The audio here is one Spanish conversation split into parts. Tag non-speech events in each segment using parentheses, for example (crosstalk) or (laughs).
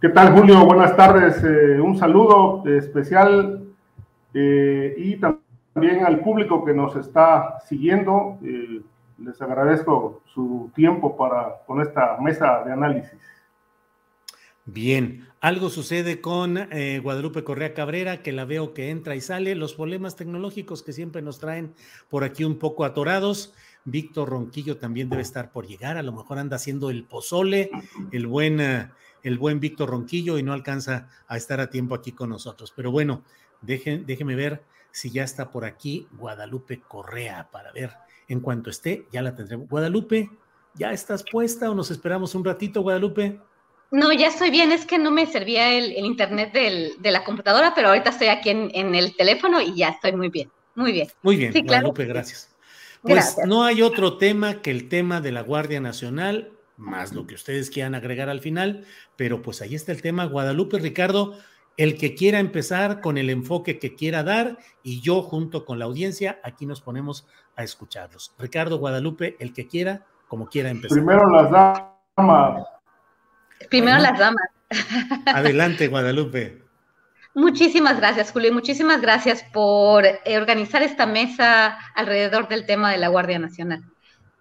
¿Qué tal, Julio? Buenas tardes. Eh, un saludo especial eh, y también al público que nos está siguiendo. Eh, les agradezco su tiempo para con esta mesa de análisis. Bien, algo sucede con Guadalupe Correa Cabrera, que la veo que entra y sale, los problemas tecnológicos que siempre nos traen por aquí un poco atorados. Víctor Ronquillo también debe estar por llegar, a lo mejor anda haciendo el pozole, el buen el buen Víctor Ronquillo y no alcanza a estar a tiempo aquí con nosotros. Pero bueno, déjeme ver si ya está por aquí Guadalupe Correa para ver en cuanto esté, ya la tendremos. Guadalupe, ¿ya estás puesta o nos esperamos un ratito, Guadalupe? No, ya estoy bien, es que no me servía el, internet de la computadora, pero ahorita estoy aquí en, el teléfono y ya estoy muy bien, muy bien. Muy bien, Guadalupe, gracias. Pues no hay otro tema que el tema de la Guardia Nacional más lo que ustedes quieran agregar al final, pero pues ahí está el tema. Guadalupe, Ricardo, el que quiera empezar con el enfoque que quiera dar y yo junto con la audiencia, aquí nos ponemos a escucharlos. Ricardo, Guadalupe, el que quiera, como quiera empezar. Primero las damas. Primero las damas. Adelante, Guadalupe. Muchísimas gracias, Julio, y muchísimas gracias por organizar esta mesa alrededor del tema de la Guardia Nacional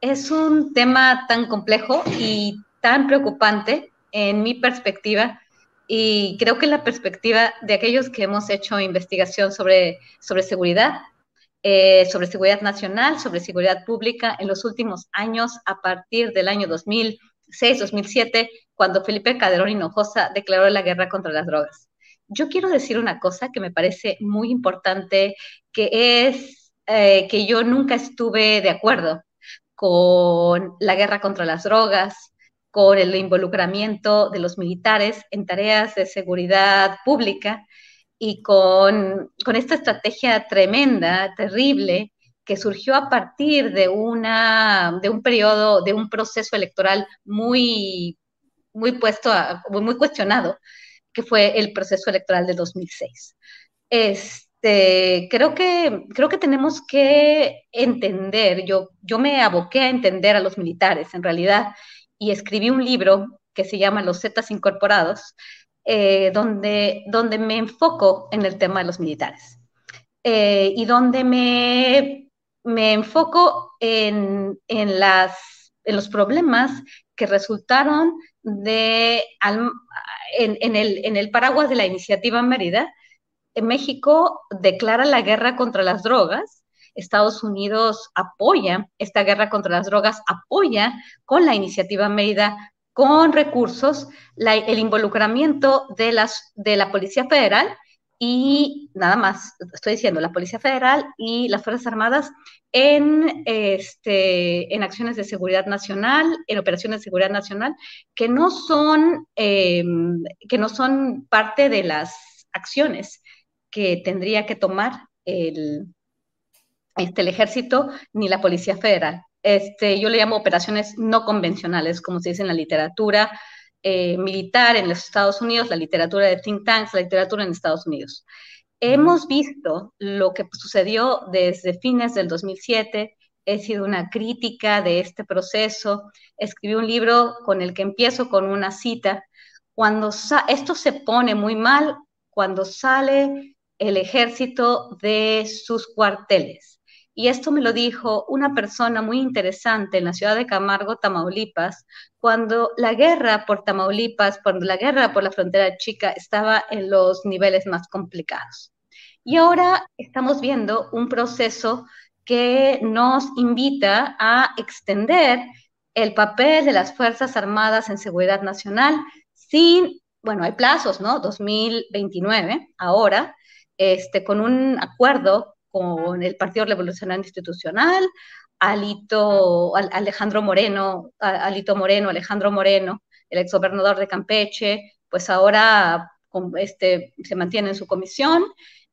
es un tema tan complejo y tan preocupante en mi perspectiva y creo que la perspectiva de aquellos que hemos hecho investigación sobre, sobre seguridad, eh, sobre seguridad nacional, sobre seguridad pública en los últimos años, a partir del año 2006, 2007, cuando Felipe Calderón Hinojosa declaró la guerra contra las drogas. Yo quiero decir una cosa que me parece muy importante, que es eh, que yo nunca estuve de acuerdo con la guerra contra las drogas, con el involucramiento de los militares en tareas de seguridad pública y con, esta estrategia tremenda, terrible, que surgió a partir de, una, de un periodo, de un proceso electoral muy, muy puesto, muy cuestionado, que fue el proceso electoral de 2006. Es, este, creo que, creo que tenemos que entender, yo, yo me aboqué a entender a los militares en realidad y escribí un libro que se llama Los Zetas Incorporados, eh, donde, donde me enfoco en el tema de los militares eh, y donde me, me enfoco en, en, las, en los problemas que resultaron de, en, en, el, en el paraguas de la iniciativa Mérida, México declara la guerra contra las drogas. Estados Unidos apoya esta guerra contra las drogas, apoya con la iniciativa Mérida, con recursos, el involucramiento de, las, de la Policía Federal y nada más, estoy diciendo, la Policía Federal y las Fuerzas Armadas en, este, en acciones de seguridad nacional, en operaciones de seguridad nacional, que no son, em, que no son parte de las acciones que tendría que tomar el, este, el ejército ni la Policía Federal. Este, yo le llamo operaciones no convencionales, como se dice en la literatura eh, militar en los Estados Unidos, la literatura de think tanks, la literatura en Estados Unidos. Hemos visto lo que sucedió desde fines del 2007 he sido una crítica de este proceso. Escribí un libro con el que empiezo con una cita. Cuando esto se pone muy mal, cuando sale el ejército de sus cuarteles. Y esto me lo dijo una persona muy interesante en la ciudad de Camargo, Tamaulipas, cuando la guerra por Tamaulipas, cuando la guerra por la frontera chica estaba en los niveles más complicados. Y ahora estamos viendo un proceso que nos invita a extender el papel de las Fuerzas Armadas en seguridad nacional sin, bueno, hay plazos, ¿no? 2029, ahora, este, con un acuerdo con el Partido Revolucionario Institucional, Alito, Alejandro Moreno, Alito Moreno, Alejandro Moreno, el exgobernador de Campeche, pues ahora este, se mantiene en su comisión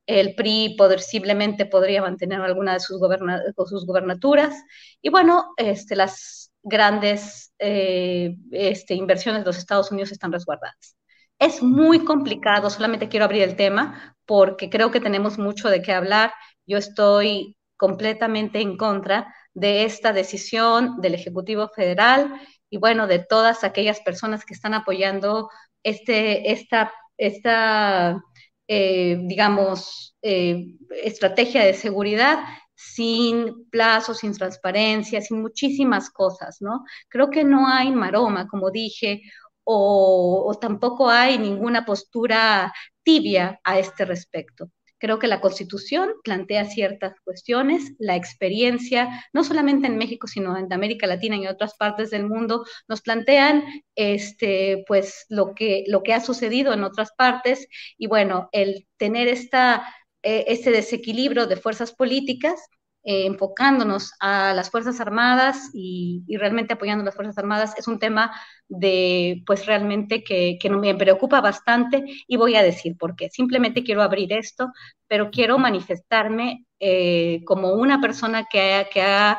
el PRI posiblemente podría mantener alguna de sus, gobernaturas. Y bueno, este, las grandes eh, este, inversiones de los Estados Unidos están resguardadas. Es muy complicado, solamente quiero abrir el tema porque creo que tenemos mucho de qué hablar. Yo estoy completamente en contra de esta decisión del Ejecutivo Federal y bueno, de todas aquellas personas que están apoyando este, esta, esta eh, digamos, eh, estrategia de seguridad sin plazos, sin transparencia, sin muchísimas cosas, ¿no? Creo que no hay maroma, como dije, o tampoco hay ninguna postura tibia a este respecto. Creo que la Constitución plantea ciertas cuestiones, la experiencia, no solamente en México, sino en América Latina y en otras partes del mundo, nos plantean este, pues, lo, que, lo que ha sucedido en otras partes y bueno, el tener esta, este desequilibrio de fuerzas políticas eh, enfocándonos a las Fuerzas Armadas y, realmente apoyando a las Fuerzas Armadas es un tema de, pues realmente que, que me preocupa bastante y voy a decir por qué. Simplemente quiero abrir esto, pero quiero manifestarme eh, como una persona que, que ha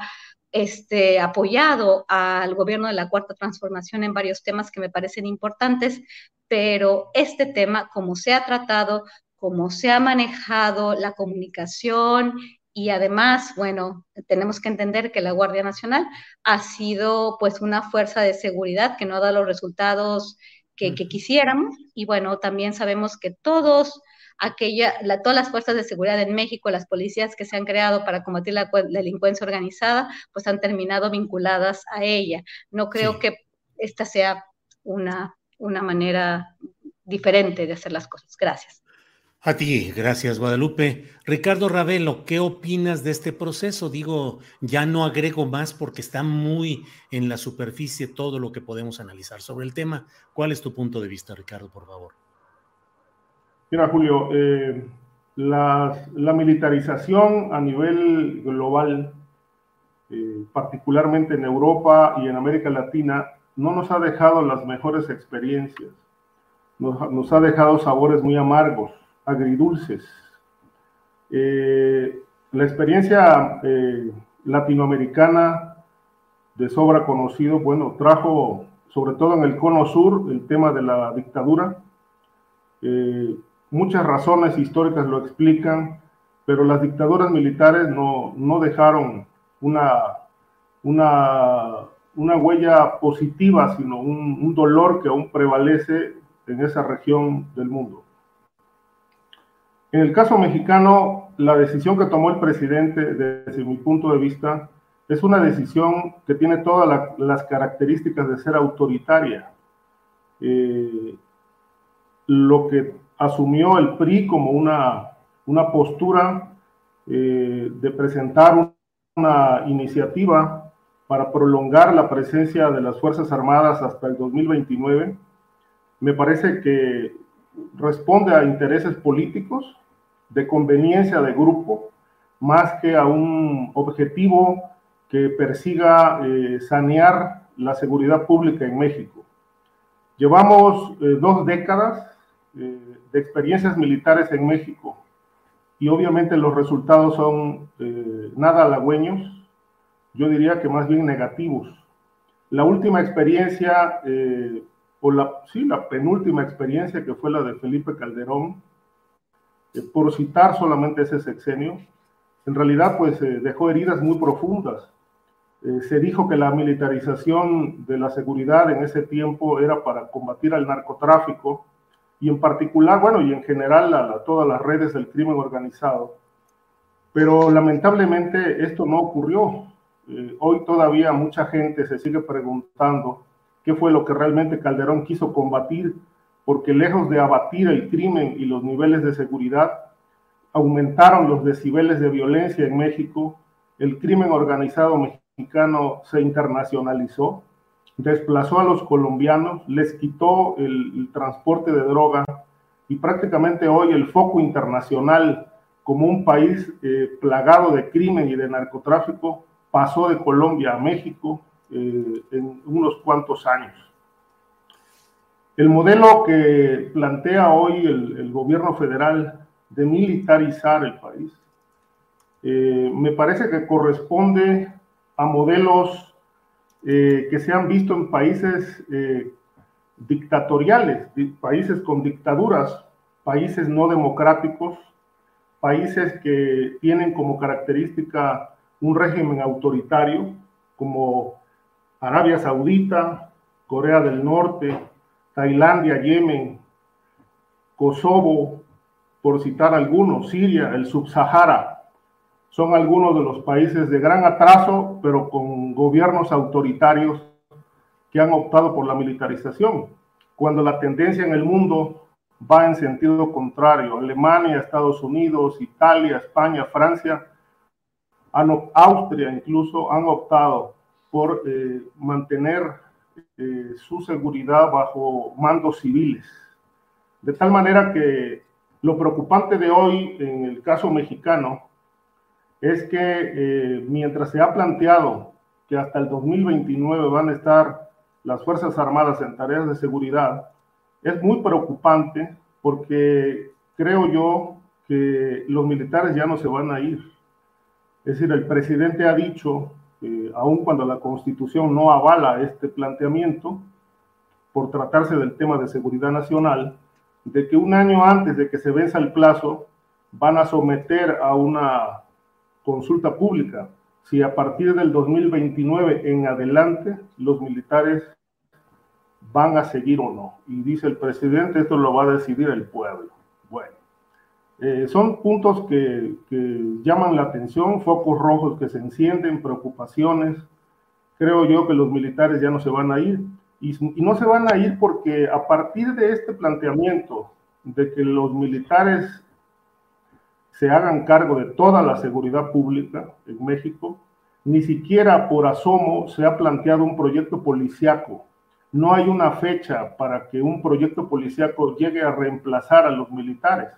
este, apoyado al gobierno de la Cuarta Transformación en varios temas que me parecen importantes, pero este tema, como se ha tratado, como se ha manejado la comunicación y además, bueno, tenemos que entender que la Guardia Nacional ha sido pues una fuerza de seguridad que no ha dado los resultados que, quisiéramos. Y bueno, también sabemos que todos aquella, todas las fuerzas de seguridad en México, las policías que se han creado para combatir la, delincuencia organizada, pues han terminado vinculadas a ella. No creo que esta sea una, una manera diferente de hacer las cosas. Gracias. A ti, gracias Guadalupe. Ricardo Ravelo, ¿qué opinas de este proceso? Digo, ya no agrego más porque está muy en la superficie todo lo que podemos analizar sobre el tema. ¿Cuál es tu punto de vista, Ricardo, por favor? Mira, Julio, eh, la, militarización a nivel global, eh, particularmente en Europa y en América Latina, no nos ha dejado las mejores experiencias. nos ha dejado sabores muy amargos agridulces. Eh, la experiencia eh, latinoamericana de sobra conocido, bueno, trajo sobre todo en el cono sur el tema de la dictadura. Eh, muchas razones históricas lo explican, pero las dictaduras militares no, dejaron una, una, una, huella positiva, sino un dolor que aún prevalece en esa región del mundo. En el caso mexicano, la decisión que tomó el presidente, desde mi punto de vista, es una decisión que tiene todas las características de ser autoritaria. Eh, lo que asumió el PRI como una, una postura eh, de presentar una iniciativa para prolongar la presencia de las Fuerzas Armadas hasta el 2029, me parece que responde a intereses políticos de conveniencia de grupo más que a un objetivo que persiga eh, sanear la seguridad pública en México. Llevamos eh, dos décadas eh, de experiencias militares en México y obviamente los resultados son nada halagüeños, yo diría que más bien negativos. La última experiencia, o la, sí, la penúltima experiencia que fue la de Felipe Calderón, por citar solamente ese sexenio, en realidad pues eh, dejó heridas muy profundas Eh, se dijo que la militarización de la seguridad en ese tiempo era para combatir al narcotráfico y en particular, bueno, y en general a, todas las redes del crimen organizado. Pero lamentablemente esto no ocurrió. Eh, hoy todavía mucha gente se sigue preguntando qué fue lo que realmente Calderón quiso combatir, porque lejos de abatir el crimen y los niveles de seguridad, aumentaron los decibeles de violencia en México, el crimen organizado mexicano se internacionalizó, desplazó a los colombianos, les quitó el, transporte de droga y prácticamente hoy el foco internacional como un país eh, plagado de crimen y de narcotráfico pasó de Colombia a México eh, en unos cuantos años. El modelo que plantea hoy el, gobierno federal de militarizar el país eh, me parece que corresponde a modelos eh, que se han visto en países dictatoriales, países con dictaduras, países no democráticos, países que tienen como característica un régimen autoritario como Arabia Saudita, Corea del Norte, Tailandia, Yemen, Kosovo, por citar algunos, Siria, el Subsahara, son algunos de los países de gran atraso, pero con gobiernos autoritarios que han optado por la militarización, cuando la tendencia en el mundo va en sentido contrario. Alemania, Estados Unidos, Italia, España, Francia Austria incluso han optado por eh, mantener eh, su seguridad bajo mandos civiles. De tal manera que lo preocupante de hoy en el caso mexicano es que eh, mientras se ha planteado que hasta el 2029 van a estar las Fuerzas Armadas en tareas de seguridad, es muy preocupante porque creo yo que los militares ya no se van a ir. Es decir, el presidente ha dicho, eh, aun cuando la constitución no avala este planteamiento, por tratarse del tema de seguridad nacional, de que un año antes de que se venza el plazo, van a someter a una consulta pública si a partir del 2029 en adelante los militares van a seguir o no. Y dice el presidente, esto lo va a decidir el pueblo. Bueno, eh, son puntos que, llaman la atención, focos rojos que se encienden, preocupaciones. Creo yo que los militares ya no se van a ir. Y, y, no se van a ir porque a partir de este planteamiento de que los militares se hagan cargo de toda la seguridad pública en México, ni siquiera por asomo se ha planteado un proyecto policiaco. No hay una fecha para que un proyecto policiaco llegue a reemplazar a los militares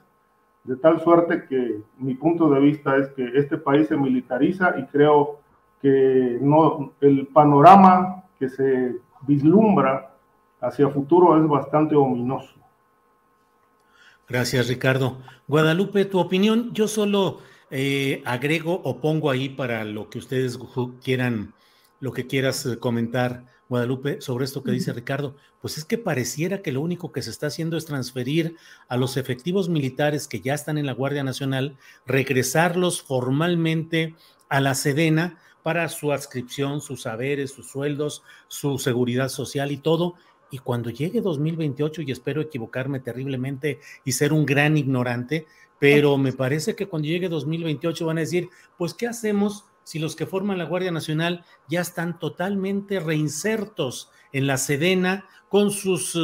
de tal suerte que mi punto de vista es que este país se militariza y creo que no, el panorama que se vislumbra hacia futuro es bastante ominoso. Gracias, Ricardo. Guadalupe, tu opinión, yo solo eh, agrego o pongo ahí para lo que ustedes quieran, lo que quieras eh, comentar Guadalupe, sobre esto que dice Ricardo, pues es que pareciera que lo único que se está haciendo es transferir a los efectivos militares que ya están en la Guardia Nacional, regresarlos formalmente a la Sedena para su adscripción, sus saberes, sus sueldos, su seguridad social y todo. Y cuando llegue 2028, y espero equivocarme terriblemente y ser un gran ignorante, pero me parece que cuando llegue 2028 van a decir, pues, ¿qué hacemos? Si los que forman la Guardia Nacional ya están totalmente reinsertos en la Sedena con sus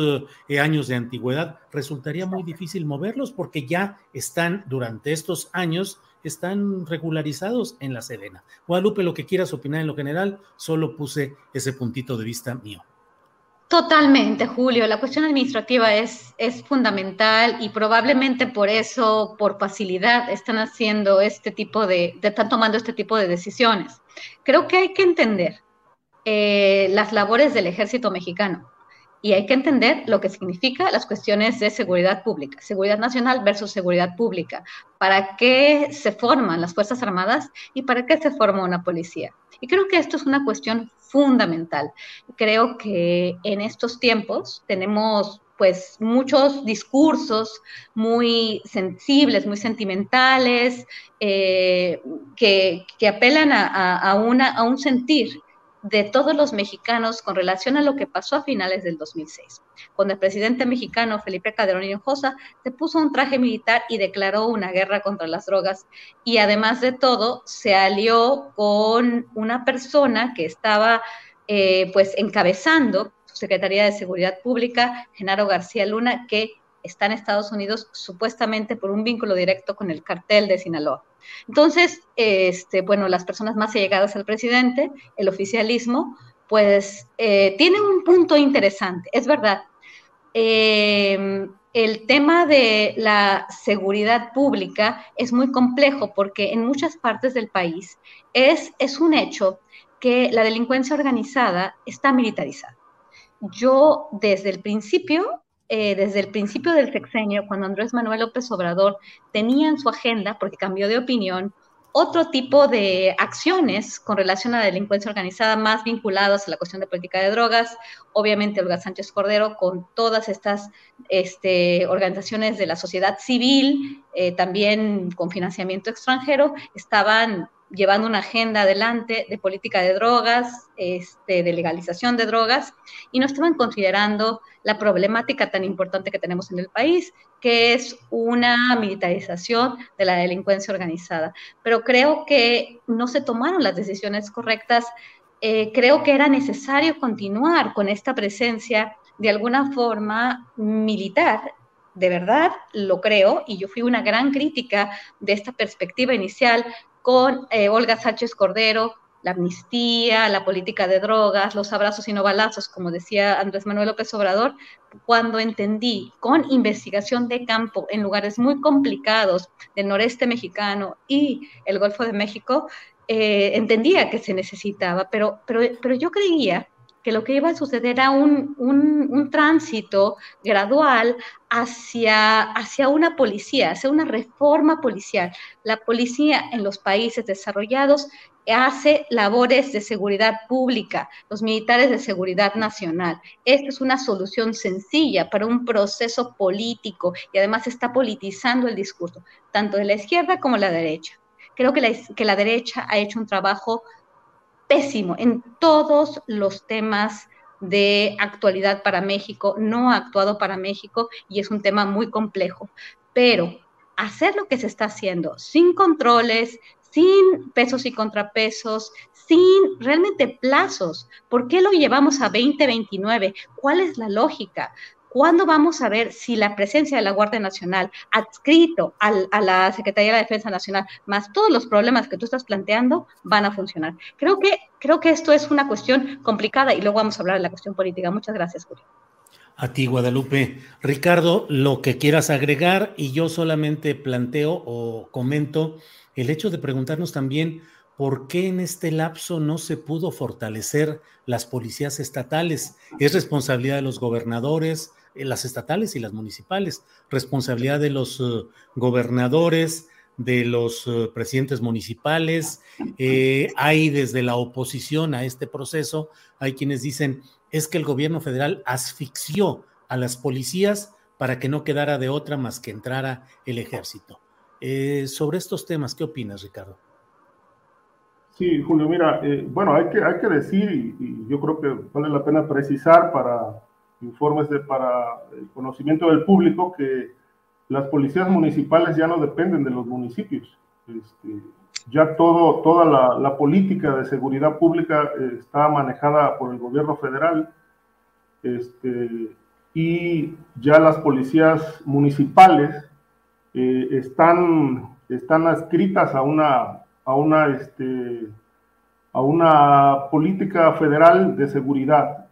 eh, años de antigüedad, resultaría muy difícil moverlos porque ya están durante estos años, están regularizados en la Sedena. Guadalupe, lo que quieras opinar en lo general, solo puse ese puntito de vista mío. Totalmente, Julio. La cuestión administrativa es, es fundamental y probablemente por eso, por facilidad, están haciendo este tipo de, están tomando este tipo de decisiones. Creo que hay que entender eh, las labores del ejército mexicano y hay que entender lo que significa las cuestiones de seguridad pública, seguridad nacional versus seguridad pública, para qué se forman las Fuerzas Armadas y para qué se forma una policía. Y creo que esto es una cuestión fundamental. Creo que en estos tiempos tenemos pues muchos discursos muy sensibles, muy sentimentales, eh, que, apelan a, una, a un sentir de todos los mexicanos con relación a lo que pasó a finales del 2006, cuando el presidente mexicano Felipe Calderón Hinojosa se puso un traje militar y declaró una guerra contra las drogas y además de todo se alió con una persona que estaba eh, pues encabezando su Secretaría de Seguridad Pública, Genaro García Luna, que está en Estados Unidos supuestamente por un vínculo directo con el cartel de Sinaloa. Entonces, este, bueno, las personas más allegadas al presidente, el oficialismo, pues eh, tiene un punto interesante. Es verdad, eh, el tema de la seguridad pública es muy complejo porque en muchas partes del país es, es un hecho que la delincuencia organizada está militarizada. Yo desde el principio eh, desde el principio del sexenio, cuando Andrés Manuel López Obrador tenía en su agenda, porque cambió de opinión, otro tipo de acciones con relación a la delincuencia organizada más vinculados a la cuestión de política de drogas. Obviamente, Olga Sánchez Cordero, con todas estas este, organizaciones de la sociedad civil, eh, también con financiamiento extranjero, estaban llevando una agenda adelante de política de drogas, este, de legalización de drogas, y no estaban considerando la problemática tan importante que tenemos en el país, que es una militarización de la delincuencia organizada. Pero creo que no se tomaron las decisiones correctas. Eh, creo que era necesario continuar con esta presencia de alguna forma militar de verdad lo creo, y yo fui una gran crítica de esta perspectiva inicial con eh, Olga Sánchez Cordero, la amnistía, la política de drogas, los abrazos y no balazos, como decía Andrés Manuel López Obrador, cuando entendí con investigación de campo en lugares muy complicados del noreste mexicano y el Golfo de México, eh, entendía que se necesitaba, pero, pero, pero yo creía que lo que iba a suceder era un, un, tránsito gradual hacia, hacia una policía, hacia una reforma policial. La policía en los países desarrollados hace labores de seguridad pública, los militares de seguridad nacional. Esta es una solución sencilla para un proceso político y además está politizando el discurso, tanto de la izquierda como de la derecha. Creo que la, que la derecha ha hecho un trabajo pésimo en todos los temas de actualidad para México, no ha actuado para México y es un tema muy complejo. Pero hacer lo que se está haciendo sin controles, sin pesos y contrapesos, sin realmente plazos. ¿Por qué lo llevamos a 2029? ¿Cuál es la lógica? ¿Cuándo vamos a ver si la presencia de la Guardia Nacional adscrito a la Secretaría de la Defensa Nacional, más todos los problemas que tú estás planteando, van a funcionar? Creo que, creo que esto es una cuestión complicada y luego vamos a hablar de la cuestión política. Muchas gracias, Julio. A ti, Guadalupe. Ricardo, lo que quieras agregar y yo solamente planteo o comento el hecho de preguntarnos también ¿por qué en este lapso no se pudo fortalecer las policías estatales? Es responsabilidad de los gobernadores, las estatales y las municipales, responsabilidad de los uh, gobernadores, de los uh, presidentes municipales. Eh, hay desde la oposición a este proceso, hay quienes dicen, es que el gobierno federal asfixió a las policías para que no quedara de otra más que entrara el ejército. Eh, sobre estos temas, ¿qué opinas, Ricardo? Sí, Julio, mira, bueno, hay que, hay que decir, y, yo creo que vale la pena precisar para informes de, para el conocimiento del público que las policías municipales ya no dependen de los municipios. Este, ya todo, toda la, política de seguridad pública eh, está manejada por el gobierno federal este, y ya las policías municipales eh, están, adscritas a una, a una, este, política federal de seguridad.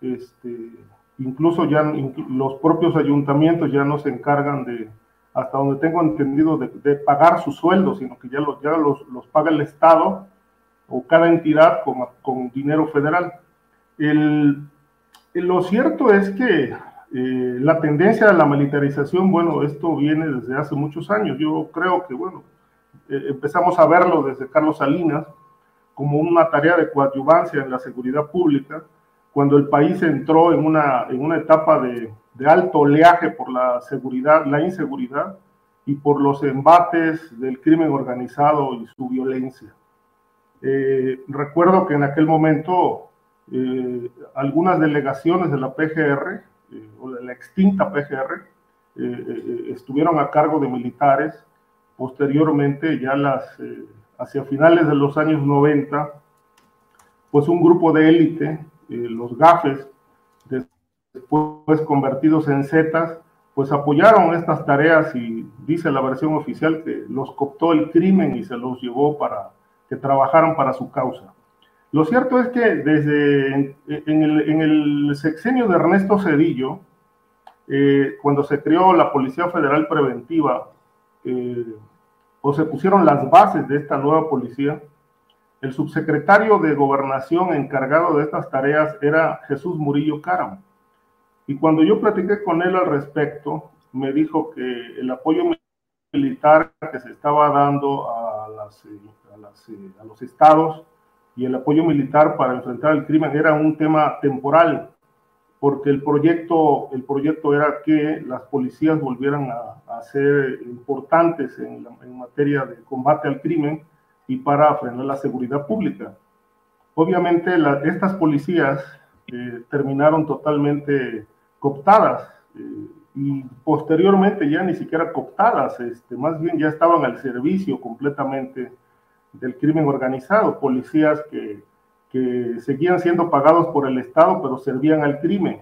Incluso ya los propios ayuntamientos ya no se encargan de, hasta donde tengo entendido, de, pagar sus sueldos, sino que ya los, ya los, los paga el Estado o cada entidad con, con dinero federal. El, lo cierto es que eh, la tendencia a la militarización, bueno, esto viene desde hace muchos años. Yo creo que, bueno, eh, empezamos a verlo desde Carlos Salinas como una tarea de coadyuvancia en la seguridad pública, cuando el país entró en una, en una etapa de, de alto oleaje por la seguridad, la inseguridad y por los embates del crimen organizado y su violencia. Eh, recuerdo que en aquel momento eh, algunas delegaciones de la PGR, eh, o de la extinta PGR, eh, estuvieron a cargo de militares. Posteriormente, ya las, hacia finales de los años 90, pues un grupo de élite, los GAFES, después convertidos en Zetas, pues apoyaron estas tareas y dice la versión oficial que los cooptó el crimen y se los llevó para que trabajaran para su causa. Lo cierto es que desde en, el, sexenio de Ernesto Cedillo, eh, cuando se creó la Policía Federal Preventiva, eh, o se pusieron las bases de esta nueva policía, el subsecretario de Gobernación encargado de estas tareas era Jesús Murillo Caram. Y cuando yo platiqué con él al respecto, me dijo que el apoyo militar que se estaba dando a, a los estados y el apoyo militar para enfrentar el crimen era un tema temporal, porque el proyecto, el proyecto era que las policías volvieran a, ser importantes en, materia de combate al crimen y para frenar la seguridad pública. Obviamente estas policías eh, terminaron totalmente cooptadas eh, y posteriormente ya ni siquiera cooptadas, este, más bien ya estaban al servicio completamente del crimen organizado, policías que, que seguían siendo pagados por el Estado, pero servían al crimen.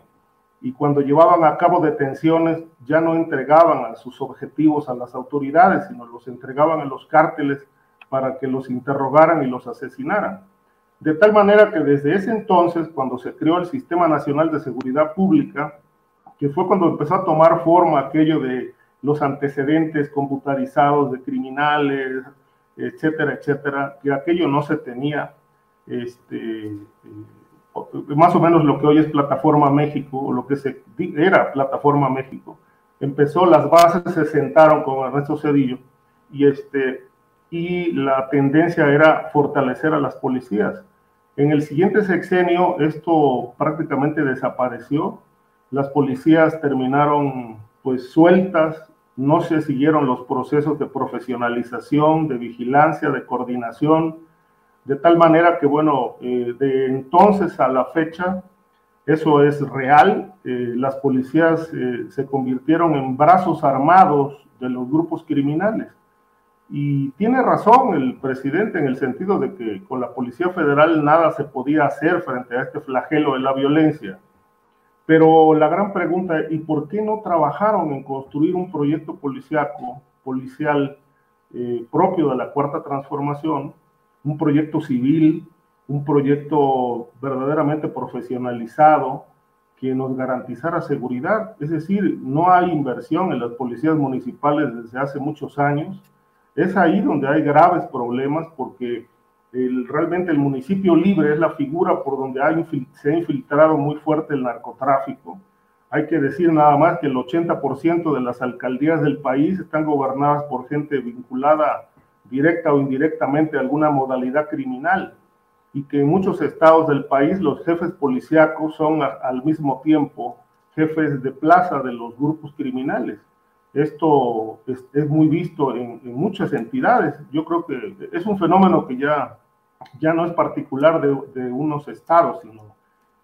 Y cuando llevaban a cabo detenciones, ya no entregaban a sus objetivos a las autoridades, sino los entregaban a los cárteles para que los interrogaran y los asesinaran. De tal manera que desde ese entonces, cuando se creó el Sistema Nacional de Seguridad Pública, que fue cuando empezó a tomar forma aquello de los antecedentes computarizados de criminales, etcétera, etcétera, que aquello no se tenía, este, eh, más o menos lo que hoy es Plataforma México, o lo que se, era Plataforma México. Empezó, las bases se sentaron con Ernesto Cedillo y, este, y la tendencia era fortalecer a las policías. En el siguiente sexenio esto prácticamente desapareció, las policías terminaron pues sueltas, no se siguieron los procesos de profesionalización, de vigilancia, de coordinación, de tal manera que, bueno, eh, de entonces a la fecha, eso es real, eh, las policías eh, se convirtieron en brazos armados de los grupos criminales. Y tiene razón el presidente en el sentido de que con la Policía Federal nada se podía hacer frente a este flagelo de la violencia pero la gran pregunta es, ¿y por qué no trabajaron en construir un proyecto policiaco, policial eh, propio de la Cuarta Transformación, un proyecto civil, un proyecto verdaderamente profesionalizado que nos garantizara seguridad? Es decir, no hay inversión en las policías municipales desde hace muchos años. Es ahí donde hay graves problemas porque realmente el municipio libre es la figura por donde se ha infiltrado muy fuerte el narcotráfico. Hay que decir nada más que el 80% de las alcaldías del país están gobernadas por gente vinculada directa o indirectamente a alguna modalidad criminal y que en muchos estados del país los jefes policíacos son al mismo tiempo jefes de plaza de los grupos criminales. Esto es, muy visto en, muchas entidades. Yo creo que es un fenómeno que ya, ya no es particular de, de unos estados, sino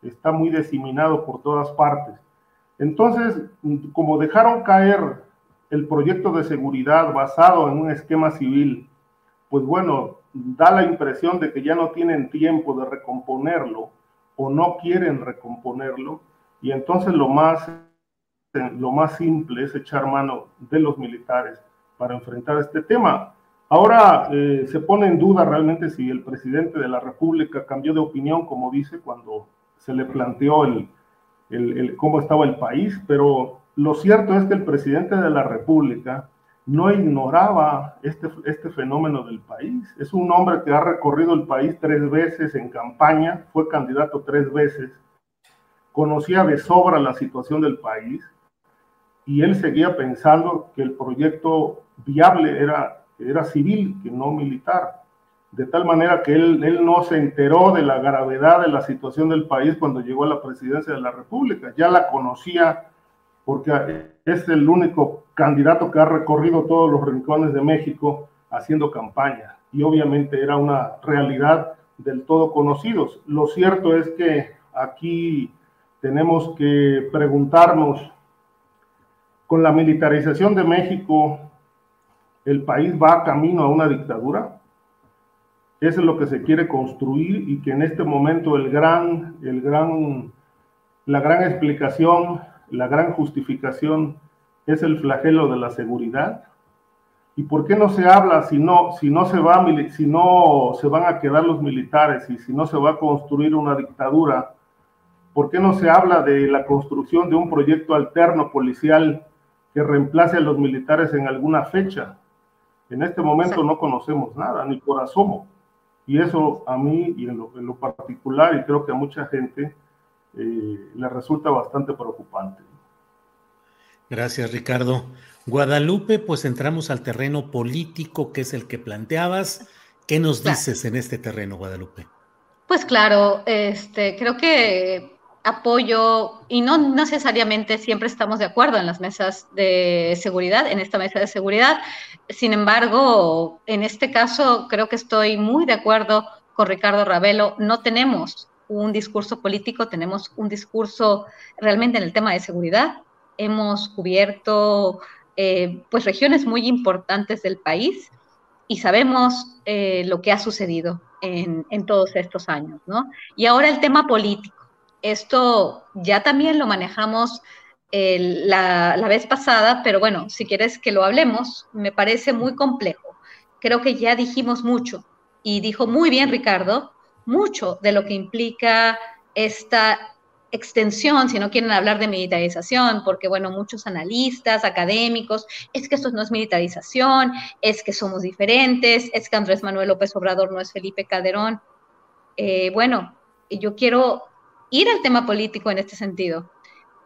está muy diseminado por todas partes. Entonces, como dejaron caer el proyecto de seguridad basado en un esquema civil, pues bueno, da la impresión de que ya no tienen tiempo de recomponerlo o no quieren recomponerlo, y entonces lo más lo más simple es echar mano de los militares para enfrentar este tema. Ahora eh, se pone en duda realmente si el presidente de la República cambió de opinión, como dice, cuando se le planteó el, cómo estaba el país, pero lo cierto es que el presidente de la República no ignoraba este, este fenómeno del país. Es un hombre que ha recorrido el país tres veces en campaña, fue candidato tres veces, conocía de sobra la situación del país y él seguía pensando que el proyecto viable era, era civil, que no militar. De tal manera que él, él no se enteró de la gravedad de la situación del país cuando llegó a la presidencia de la República. Ya la conocía porque es el único candidato que ha recorrido todos los rincones de México haciendo campaña. Y obviamente era una realidad del todo conocidos. Lo cierto es que aquí tenemos que preguntarnos, con la militarización de México, ¿el país va camino a una dictadura? Eso es lo que se quiere construir y que en este momento el gran, el gran, la gran explicación, la gran justificación es el flagelo de la seguridad. ¿Y por qué no se habla si no, si no se va, si no se van a quedar los militares y si no se va a construir una dictadura? ¿Por qué no se habla de la construcción de un proyecto alterno policial que reemplace a los militares en alguna fecha? En este momento no conocemos nada, ni por asomo. Y eso a mí y en lo, particular, y creo que a mucha gente, eh, le resulta bastante preocupante. Gracias, Ricardo. Guadalupe, pues entramos al terreno político, que es el que planteabas. ¿Qué nos dices en este terreno, Guadalupe? Pues claro, este, creo que apoyo, y no necesariamente siempre estamos de acuerdo en las mesas de seguridad, en esta mesa de seguridad. Sin embargo, en este caso creo que estoy muy de acuerdo con Ricardo Ravelo. No tenemos un discurso político, tenemos un discurso realmente en el tema de seguridad. Hemos cubierto eh, pues regiones muy importantes del país y sabemos eh, lo que ha sucedido en, en, todos estos años, ¿no? Y ahora el tema político. Esto ya también lo manejamos la, la, vez pasada, pero bueno, si quieres que lo hablemos, me parece muy complejo. Creo que ya dijimos mucho y dijo muy bien Ricardo, mucho de lo que implica esta extensión, si no quieren hablar de militarización, porque bueno, muchos analistas, académicos, es que esto no es militarización, es que somos diferentes, es que Andrés Manuel López Obrador no es Felipe Calderón. Eh, bueno, yo quiero ir al tema político en este sentido.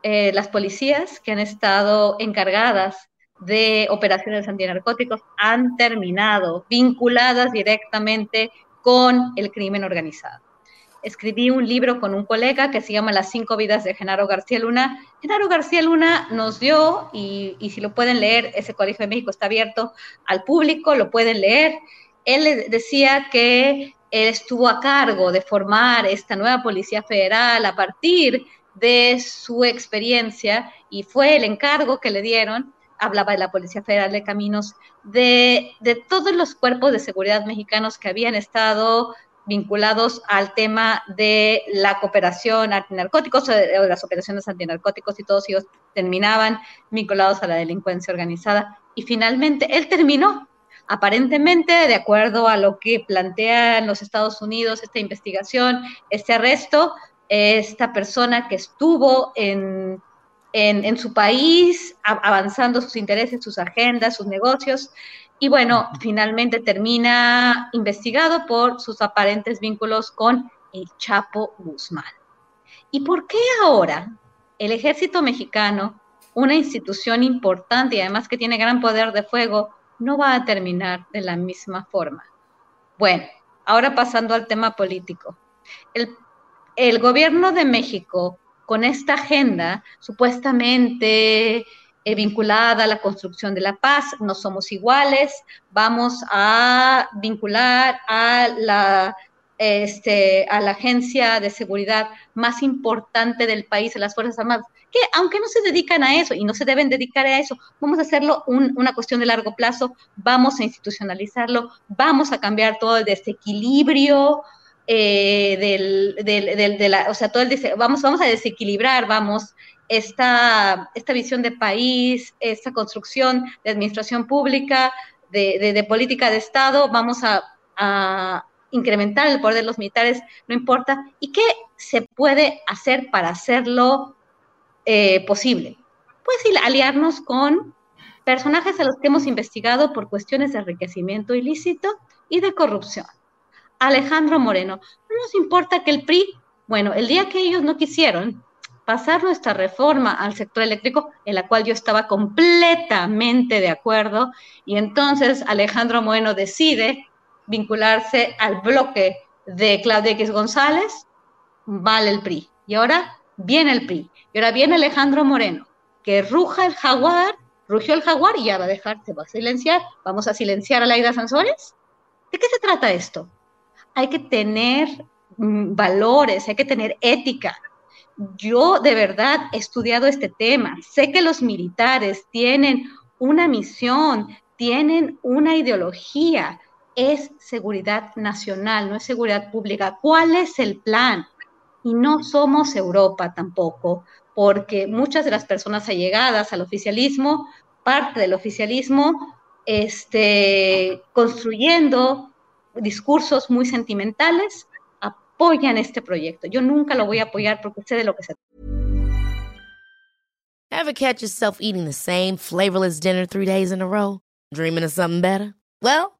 Eh, las policías que han estado encargadas de operaciones antinarcóticos han terminado vinculadas directamente con el crimen organizado. Escribí un libro con un colega que se llama Las cinco vidas de Genaro García Luna. Genaro García Luna nos dio, y, y si lo pueden leer, ese Colegio de México está abierto al público, lo pueden leer. Él decía que él estuvo a cargo de formar esta nueva Policía Federal a partir de su experiencia y fue el encargo que le dieron, hablaba de la Policía Federal de Caminos, de, de todos los cuerpos de seguridad mexicanos que habían estado vinculados al tema de la cooperación antinarcóticos o las operaciones antinarcóticos y todos ellos terminaban vinculados a la delincuencia organizada. Y finalmente él terminó Aparentemente, de acuerdo a lo que plantean los Estados Unidos, esta investigación, este arresto, esta persona que estuvo en, en, su país avanzando sus intereses, sus agendas, sus negocios, y bueno, finalmente termina investigado por sus aparentes vínculos con el Chapo Guzmán. ¿Y por qué ahora el ejército mexicano, una institución importante y además que tiene gran poder de fuego, no va a terminar de la misma forma. Bueno, ahora pasando al tema político. El, gobierno de México, con esta agenda supuestamente eh, vinculada a la construcción de la paz, no somos iguales, vamos a vincular a la este, a la agencia de seguridad más importante del país, a las Fuerzas Armadas, que aunque no se dedican a eso y no se deben dedicar a eso, vamos a hacerlo una cuestión de largo plazo, vamos a institucionalizarlo, vamos a cambiar todo el desequilibrio eh, del, de la, o sea, todo el vamos, vamos a desequilibrar, vamos, esta, esta visión de país, esta construcción de administración pública, de, de política de Estado, vamos a, incrementar el poder de los militares, no importa. ¿Y qué se puede hacer para hacerlo eh, posible? Pues aliarnos con personajes a los que hemos investigado por cuestiones de enriquecimiento ilícito y de corrupción. Alejandro Moreno, no nos importa que el PRI, bueno, el día que ellos no quisieron pasar nuestra reforma al sector eléctrico, en la cual yo estaba completamente de acuerdo, y entonces Alejandro Moreno decide vincularse al bloque de Claudia X González, vale el PRI. Y ahora viene el PRI. Y ahora viene Alejandro Moreno, que ruja el jaguar, rugió el jaguar y ya va a dejar, se va a silenciar. Vamos a silenciar a Laida Sansores. ¿De qué se trata esto? hay que tener mm, valores, hay que tener ética. Yo de verdad he estudiado este tema. Sé que los militares tienen una misión, tienen una ideología. Es seguridad nacional, no es seguridad pública. ¿Cuál es el plan? Y no somos Europa tampoco, porque muchas de las personas allegadas al oficialismo, parte del oficialismo, este, construyendo discursos muy sentimentales, apoyan este proyecto. Yo nunca lo voy a apoyar porque sé lo que se Ever catch yourself eating the same flavorless dinner three days in a row? Dreaming of something better? Well,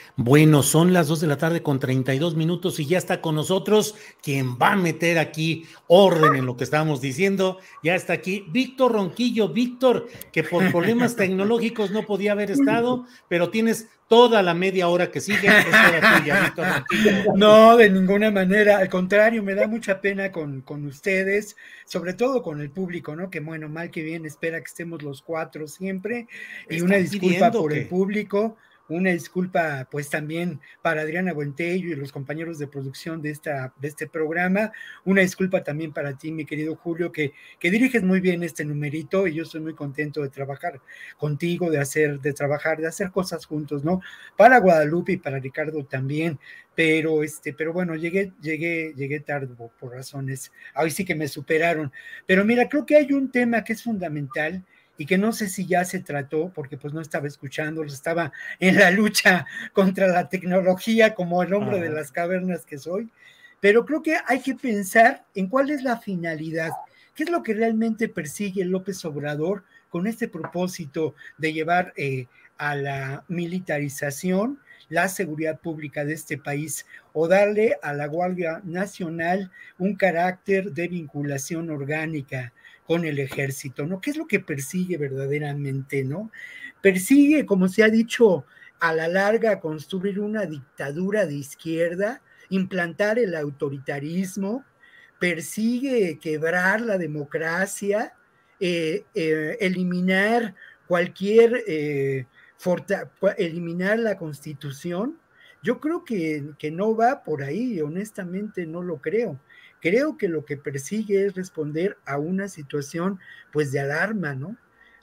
Bueno, son las 2 de la tarde con 32 minutos y ya está con nosotros quien va a meter aquí orden en lo que estábamos diciendo. Ya está aquí Víctor Ronquillo. Víctor, que por problemas tecnológicos no podía haber estado, pero tienes toda la media hora que sigue. No, de ninguna manera. Al contrario, me da mucha pena con, con ustedes, sobre todo con el público, ¿no? Que bueno, mal que bien, espera que estemos los cuatro siempre. Y una disculpa por el público una disculpa pues también para Adriana Buentello y los compañeros de producción de, esta, de este programa, una disculpa también para ti, mi querido Julio, que, que diriges muy bien este numerito y yo estoy muy contento de trabajar contigo, de hacer, de trabajar, de hacer cosas juntos, ¿no? Para Guadalupe y para Ricardo también, pero este, pero bueno, llegué, llegué, llegué tarde por razones, ahí sí que me superaron, pero mira, creo que hay un tema que es fundamental, y que no sé si ya se trató, porque pues no estaba escuchando, estaba en la lucha (laughs) contra la tecnología como el hombre de las cavernas que soy, pero creo que hay que pensar en cuál es la finalidad, qué es lo que realmente persigue López Obrador con este propósito de llevar eh, a la militarización la seguridad pública de este país o darle a la Guardia Nacional un carácter de vinculación orgánica con el ejército, ¿no? ¿Qué es lo que persigue verdaderamente, ¿no? Persigue, como se ha dicho, a la larga construir una dictadura de izquierda, implantar el autoritarismo, persigue quebrar la democracia, eh, eh, eliminar cualquier, eh, eliminar la constitución. Yo creo que, que no va por ahí, honestamente no lo creo. Creo que lo que persigue es responder a una situación pues de alarma, ¿no?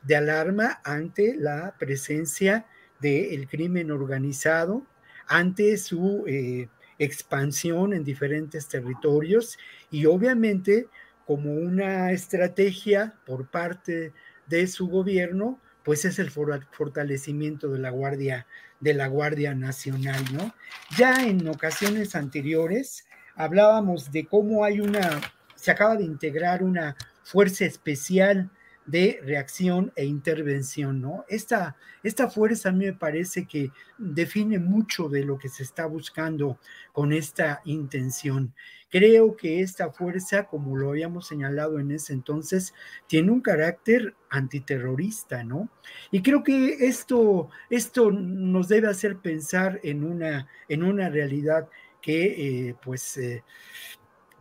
De alarma ante la presencia del crimen organizado, ante su eh, expansión en diferentes territorios y obviamente como una estrategia por parte de su gobierno, pues es el fortalecimiento de la Guardia de la Guardia Nacional, ¿no? Ya en ocasiones anteriores hablábamos de cómo hay una, se acaba de integrar una fuerza especial de reacción e intervención, ¿no? Esta, esta fuerza a mí me parece que define mucho de lo que se está buscando con esta intención. Creo que esta fuerza, como lo habíamos señalado en ese entonces, tiene un carácter antiterrorista, ¿no? Y creo que esto, esto nos debe hacer pensar en una, en una realidad que eh, pues eh,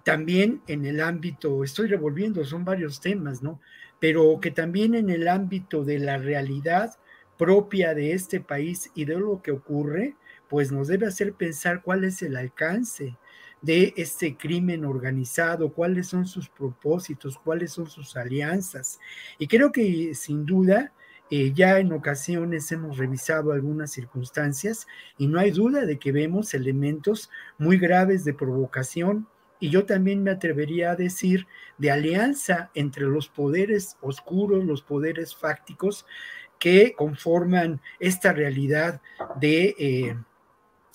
también en el ámbito, estoy revolviendo, son varios temas, ¿no? Pero que también en el ámbito de la realidad propia de este país y de lo que ocurre, pues nos debe hacer pensar cuál es el alcance de este crimen organizado, cuáles son sus propósitos, cuáles son sus alianzas. Y creo que sin duda eh, ya en ocasiones hemos revisado algunas circunstancias y no hay duda de que vemos elementos muy graves de provocación y yo también me atrevería a decir de alianza entre los poderes oscuros, los poderes fácticos que conforman esta realidad de, eh,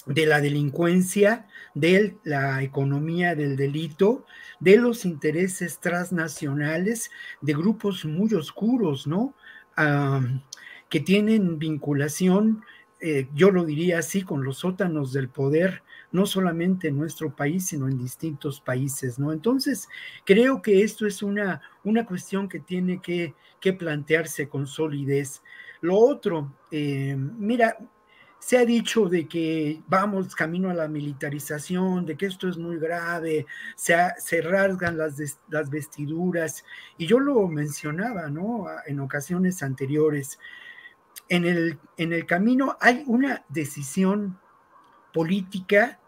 de la delincuencia, de la economía del delito, de los intereses transnacionales, de grupos muy oscuros, ¿no? Que tienen vinculación, eh, yo lo diría así, con los sótanos del poder, no solamente en nuestro país, sino en distintos países, ¿no? Entonces, creo que esto es una, una cuestión que tiene que, que plantearse con solidez. Lo otro, eh, mira, se ha dicho de que vamos camino a la militarización, de que esto es muy grave, se, se rasgan las, vestiduras, y yo lo mencionaba, ¿no? En ocasiones anteriores. En el camino hay una decisión política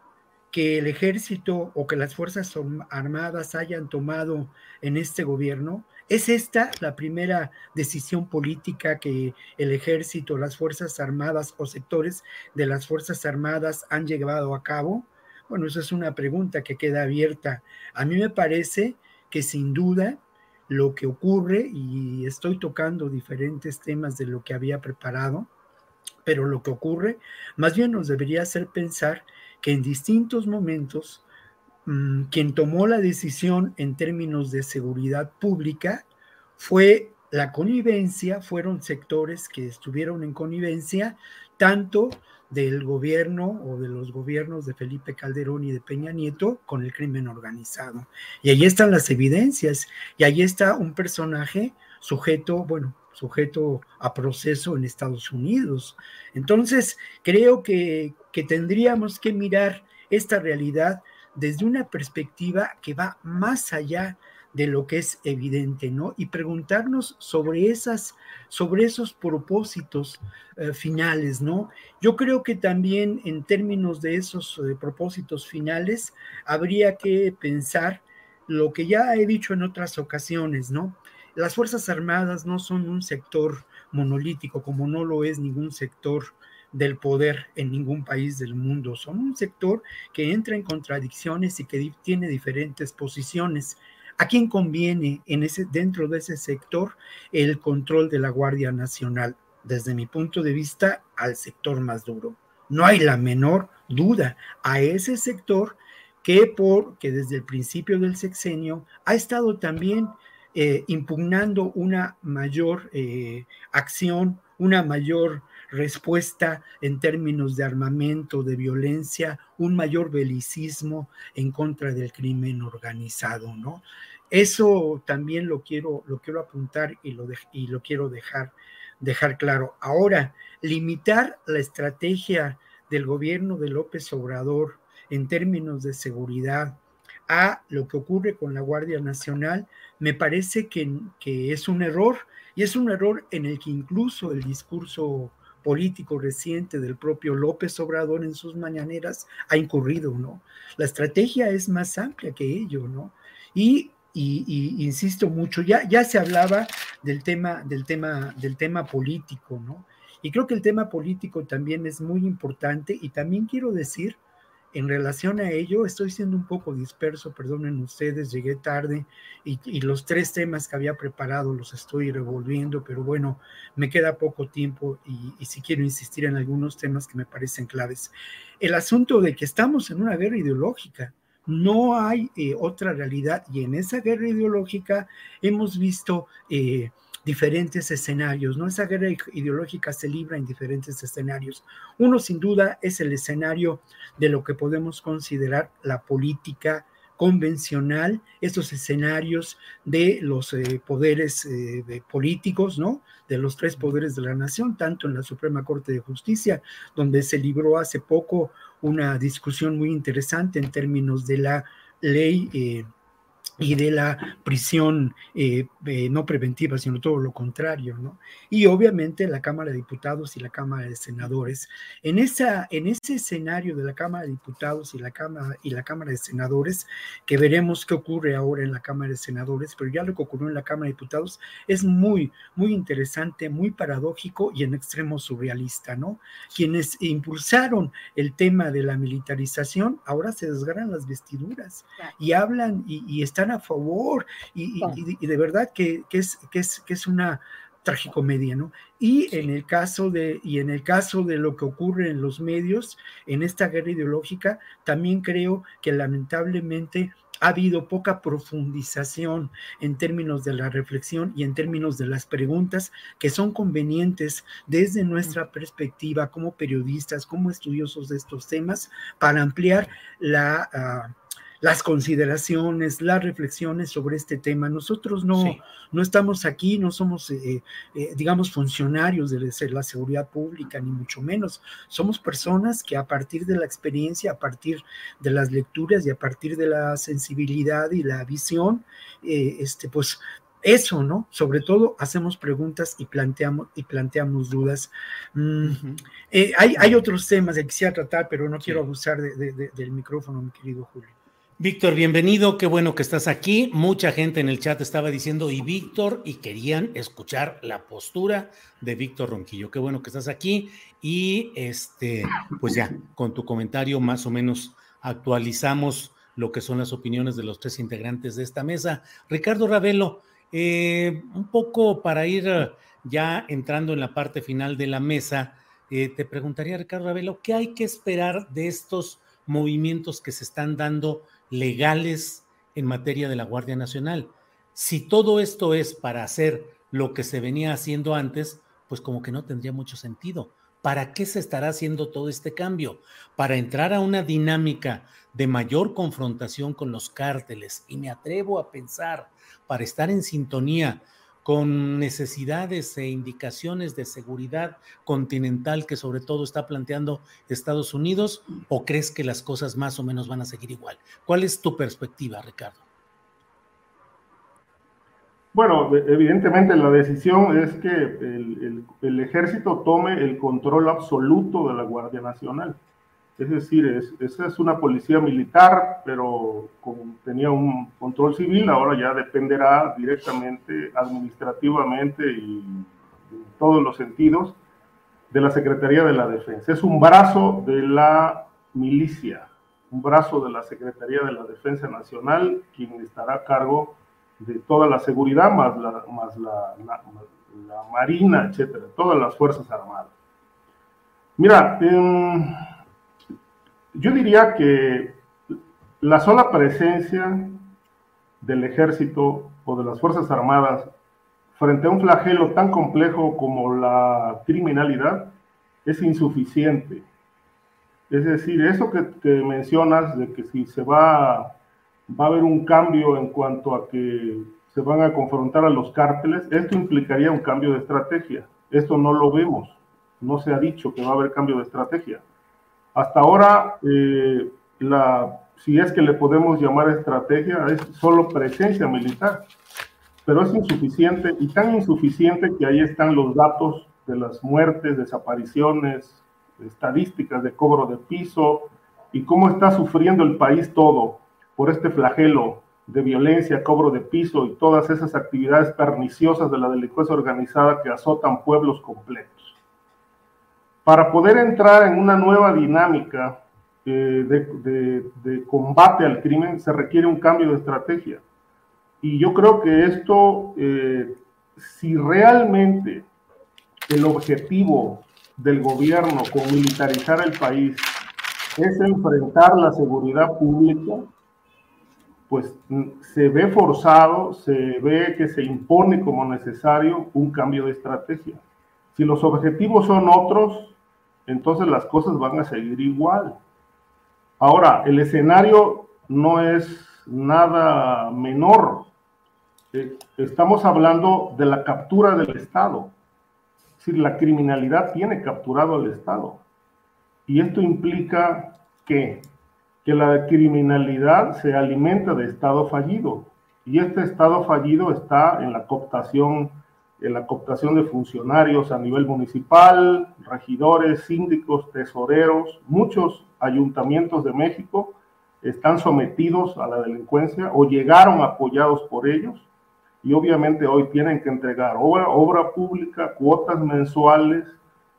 que el ejército o que las Fuerzas Armadas hayan tomado en este gobierno, ¿Es esta la primera decisión política que el ejército, las Fuerzas Armadas o sectores de las Fuerzas Armadas han llevado a cabo? Bueno, esa es una pregunta que queda abierta. A mí me parece que sin duda lo que ocurre, y estoy tocando diferentes temas de lo que había preparado, pero lo que ocurre más bien nos debería hacer pensar que en distintos momentos Mm, quien tomó la decisión en términos de seguridad pública fue la connivencia, fueron sectores que estuvieron en connivencia, tanto del gobierno o de los gobiernos de Felipe Calderón y de Peña Nieto con el crimen organizado. Y ahí están las evidencias, y ahí está un personaje sujeto, bueno, sujeto a proceso en Estados Unidos. Entonces, creo que, que tendríamos que mirar esta realidad desde una perspectiva que va más allá de lo que es evidente, ¿no? Y preguntarnos sobre esas, sobre esos propósitos eh, finales, ¿no? Yo creo que también en términos de esos eh, propósitos finales habría que pensar lo que ya he dicho en otras ocasiones, ¿no? Las Fuerzas Armadas no son un sector monolítico, como no lo es ningún sector del poder en ningún país del mundo. Son un sector que entra en contradicciones y que tiene diferentes posiciones. ¿A quién conviene en ese, dentro de ese sector el control de la Guardia Nacional? Desde mi punto de vista, al sector más duro. No hay la menor duda a ese sector que, por, que desde el principio del sexenio ha estado también eh, impugnando una mayor eh, acción, una mayor respuesta en términos de armamento, de violencia, un mayor belicismo en contra del crimen organizado, ¿no? Eso también lo quiero, lo quiero apuntar y lo, y lo quiero dejar, dejar claro. Ahora, limitar la estrategia del gobierno de López Obrador en términos de seguridad a lo que ocurre con la Guardia Nacional, me parece que, que es un error y es un error en el que incluso el discurso político reciente del propio López Obrador en sus mañaneras ha incurrido, ¿no? La estrategia es más amplia que ello, ¿no? Y, insisto mucho, ya, ya se hablaba del tema, del tema, del tema político, ¿no? Y creo que el tema político también es muy importante y también quiero decir en relación a ello, estoy siendo un poco disperso, perdonen ustedes, llegué tarde y, los tres temas que había preparado los estoy revolviendo, pero bueno, me queda poco tiempo y, si quiero insistir en algunos temas que me parecen claves. El asunto de que estamos en una guerra ideológica, no hay eh, otra realidad y en esa guerra ideológica hemos visto... Eh, diferentes escenarios, ¿no? Esa guerra ideológica se libra en diferentes escenarios. Uno, sin duda, es el escenario de lo que podemos considerar la política convencional, estos escenarios de los eh, poderes eh, políticos, ¿no? De los tres poderes de la nación, tanto en la Suprema Corte de Justicia, donde se libró hace poco una discusión muy interesante en términos de la ley. Eh, y de la prisión eh, eh, no preventiva, sino todo lo contrario, ¿no? Y obviamente la Cámara de Diputados y la Cámara de Senadores. En, esa, en ese escenario de la Cámara de Diputados y la Cámara, y la Cámara de Senadores, que veremos qué ocurre ahora en la Cámara de Senadores, pero ya lo que ocurrió en la Cámara de Diputados es muy, muy interesante, muy paradójico y en extremo surrealista, ¿no? Quienes impulsaron el tema de la militarización ahora se desgarran las vestiduras y hablan y, y están a favor y, de verdad que, es, que, es, que es una tragicomedia, ¿no? Y en el caso de y en el caso de lo que ocurre en los medios en esta guerra ideológica, también creo que lamentablemente ha habido poca profundización en términos de la reflexión y en términos de las preguntas que son convenientes desde nuestra perspectiva como periodistas, como estudiosos de estos temas, para ampliar la, ah, las consideraciones, las reflexiones sobre este tema. Nosotros no, no estamos aquí, no somos, eh, eh, digamos, funcionarios de la seguridad pública, ni mucho menos. Somos personas que a partir de la experiencia, a partir de las lecturas y a partir de la sensibilidad y la visión, eh, este, pues eso, ¿no? Sobre todo hacemos preguntas y planteamos, y planteamos dudas. Mm, hay, hay, otros temas que quisiera tratar, pero no quiero abusar del micrófono, mi querido Julio. Víctor, bienvenido, qué bueno que estás aquí. Mucha gente en el chat estaba diciendo y Víctor y querían escuchar la postura de Víctor Ronquillo. Qué bueno que estás aquí y este, pues ya, con tu comentario más o menos actualizamos lo que son las opiniones de los tres integrantes de esta mesa. Ricardo Ravelo, eh, un poco para ir eh, ya entrando en la parte final de la mesa, eh, te preguntaría, Ricardo Ravelo, ¿qué hay que esperar de estos movimientos que se están dando legales en materia de la Guardia Nacional. Si todo esto es para hacer lo que se venía haciendo antes, pues como que no tendría mucho sentido. ¿Para qué se estará haciendo todo este cambio? Para entrar a una dinámica de mayor confrontación con los cárteles. Y me atrevo a pensar, para estar en sintonía con necesidades e indicaciones de seguridad continental que sobre todo está planteando Estados Unidos o crees que las cosas más o menos van a seguir igual? ¿Cuál es tu perspectiva, Ricardo? Bueno, evidentemente la decisión es que el, ejército tome el control absoluto de la Guardia Nacional. Es decir, es, esa es una policía militar, pero tenía un control civil, ahora ya dependerá directamente, administrativamente y en todos los sentidos de la Secretaría de la Defensa. Es un brazo de la milicia, un brazo de la Secretaría de la Defensa Nacional, quien estará a cargo de toda la seguridad, más la, Marina, etcétera, todas las Fuerzas Armadas. Mira, yo diría que la sola presencia del ejército o de las Fuerzas Armadas frente a un flagelo tan complejo como la criminalidad es insuficiente. Es decir, eso que, mencionas de que si se va, va a haber un cambio en cuanto a que se van a confrontar a los cárteles, esto implicaría un cambio de estrategia. Esto no lo vemos. No se ha dicho que va a haber cambio de estrategia. Hasta ahora, eh, la, si es que le podemos llamar estrategia, es solo presencia militar, pero es insuficiente y tan insuficiente que ahí están los datos de las muertes, desapariciones, estadísticas de cobro de piso y cómo está sufriendo el país todo por este flagelo de violencia, cobro de piso y todas esas actividades perniciosas de la delincuencia organizada que azotan pueblos completos. Para poder entrar en una nueva dinámica eh, de, combate al crimen se requiere un cambio de estrategia. Y yo creo que esto, eh, si realmente el objetivo del gobierno con militarizar el país es enfrentar la seguridad pública, pues se ve forzado, se ve que se impone como necesario un cambio de estrategia. Si los objetivos son otros, entonces las cosas van a seguir igual. Ahora, el escenario no es nada menor. Eh, estamos hablando de la captura del Estado. Es la criminalidad tiene capturado al Estado. Y esto implica que, que la criminalidad se alimenta de Estado fallido. Y este Estado fallido está en la cooptación, la cooptación de funcionarios a nivel municipal, regidores, síndicos, tesoreros, muchos ayuntamientos de México están sometidos a la delincuencia o llegaron apoyados por ellos y obviamente hoy tienen que entregar obra, pública, cuotas mensuales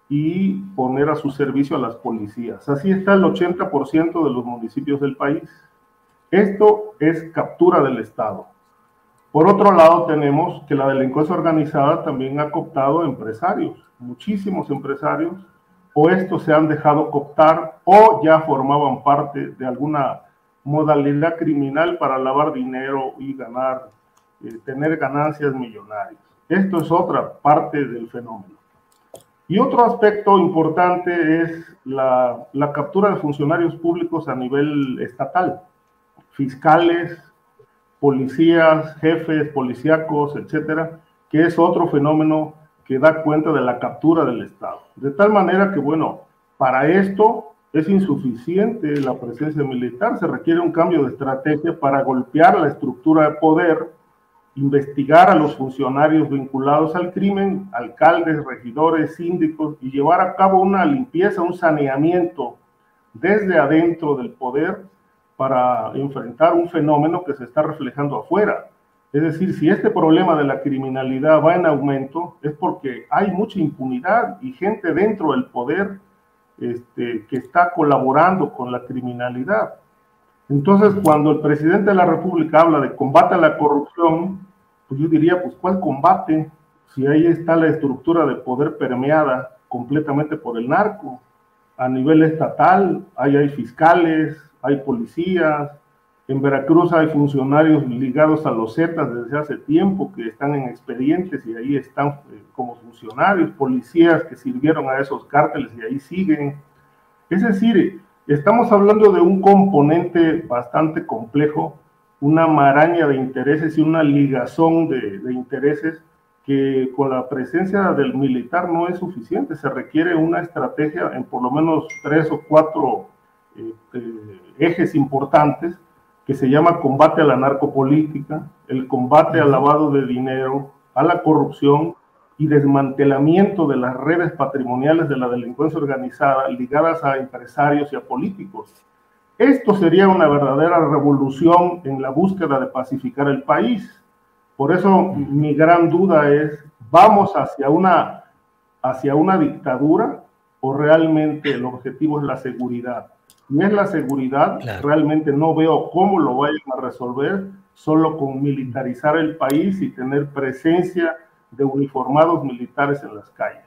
y poner a su servicio a las policías. Así está el 80% de los municipios del país. Esto es captura del Estado. Por otro lado, tenemos que la delincuencia organizada también ha cooptado empresarios, muchísimos empresarios, o estos se han dejado cooptar o ya formaban parte de alguna modalidad criminal para lavar dinero y ganar, eh, tener ganancias millonarias. Esto es otra parte del fenómeno. Y otro aspecto importante es la, la captura de funcionarios públicos a nivel estatal, fiscales, policías, jefes, policíacos, etcétera, que es otro fenómeno que da cuenta de la captura del Estado. De tal manera que, bueno, para esto es insuficiente la presencia militar, se requiere un cambio de estrategia para golpear la estructura de poder, investigar a los funcionarios vinculados al crimen, alcaldes, regidores, síndicos, y llevar a cabo una limpieza, un saneamiento desde adentro del poder para enfrentar un fenómeno que se está reflejando afuera. Es decir, si este problema de la criminalidad va en aumento, es porque hay mucha impunidad y gente dentro del poder este, que está colaborando con la criminalidad. Entonces, cuando el presidente de la República habla de combate a la corrupción, pues yo diría, pues ¿cuál combate? Si ahí está la estructura de poder permeada completamente por el narco. A nivel estatal, ahí hay fiscales, hay policías, en Veracruz hay funcionarios ligados a los Zetas desde hace tiempo que están en expedientes y ahí están eh, como funcionarios, policías que sirvieron a esos cárteles y ahí siguen. Es decir, estamos hablando de un componente bastante complejo, una maraña de intereses y una ligazón de, intereses que con la presencia del militar no es suficiente, se requiere una estrategia en por lo menos tres o cuatro eh, eh, ejes importantes que se llama combate a la narcopolítica, el combate al lavado de dinero, a la corrupción y desmantelamiento de las redes patrimoniales de la delincuencia organizada ligadas a empresarios y a políticos. Esto sería una verdadera revolución en la búsqueda de pacificar el país. Por eso mi gran duda es, ¿vamos hacia una, hacia una dictadura o realmente el objetivo es la seguridad? Si es la seguridad, realmente no veo cómo lo vayan a resolver solo con militarizar el país y tener presencia de uniformados militares en las calles.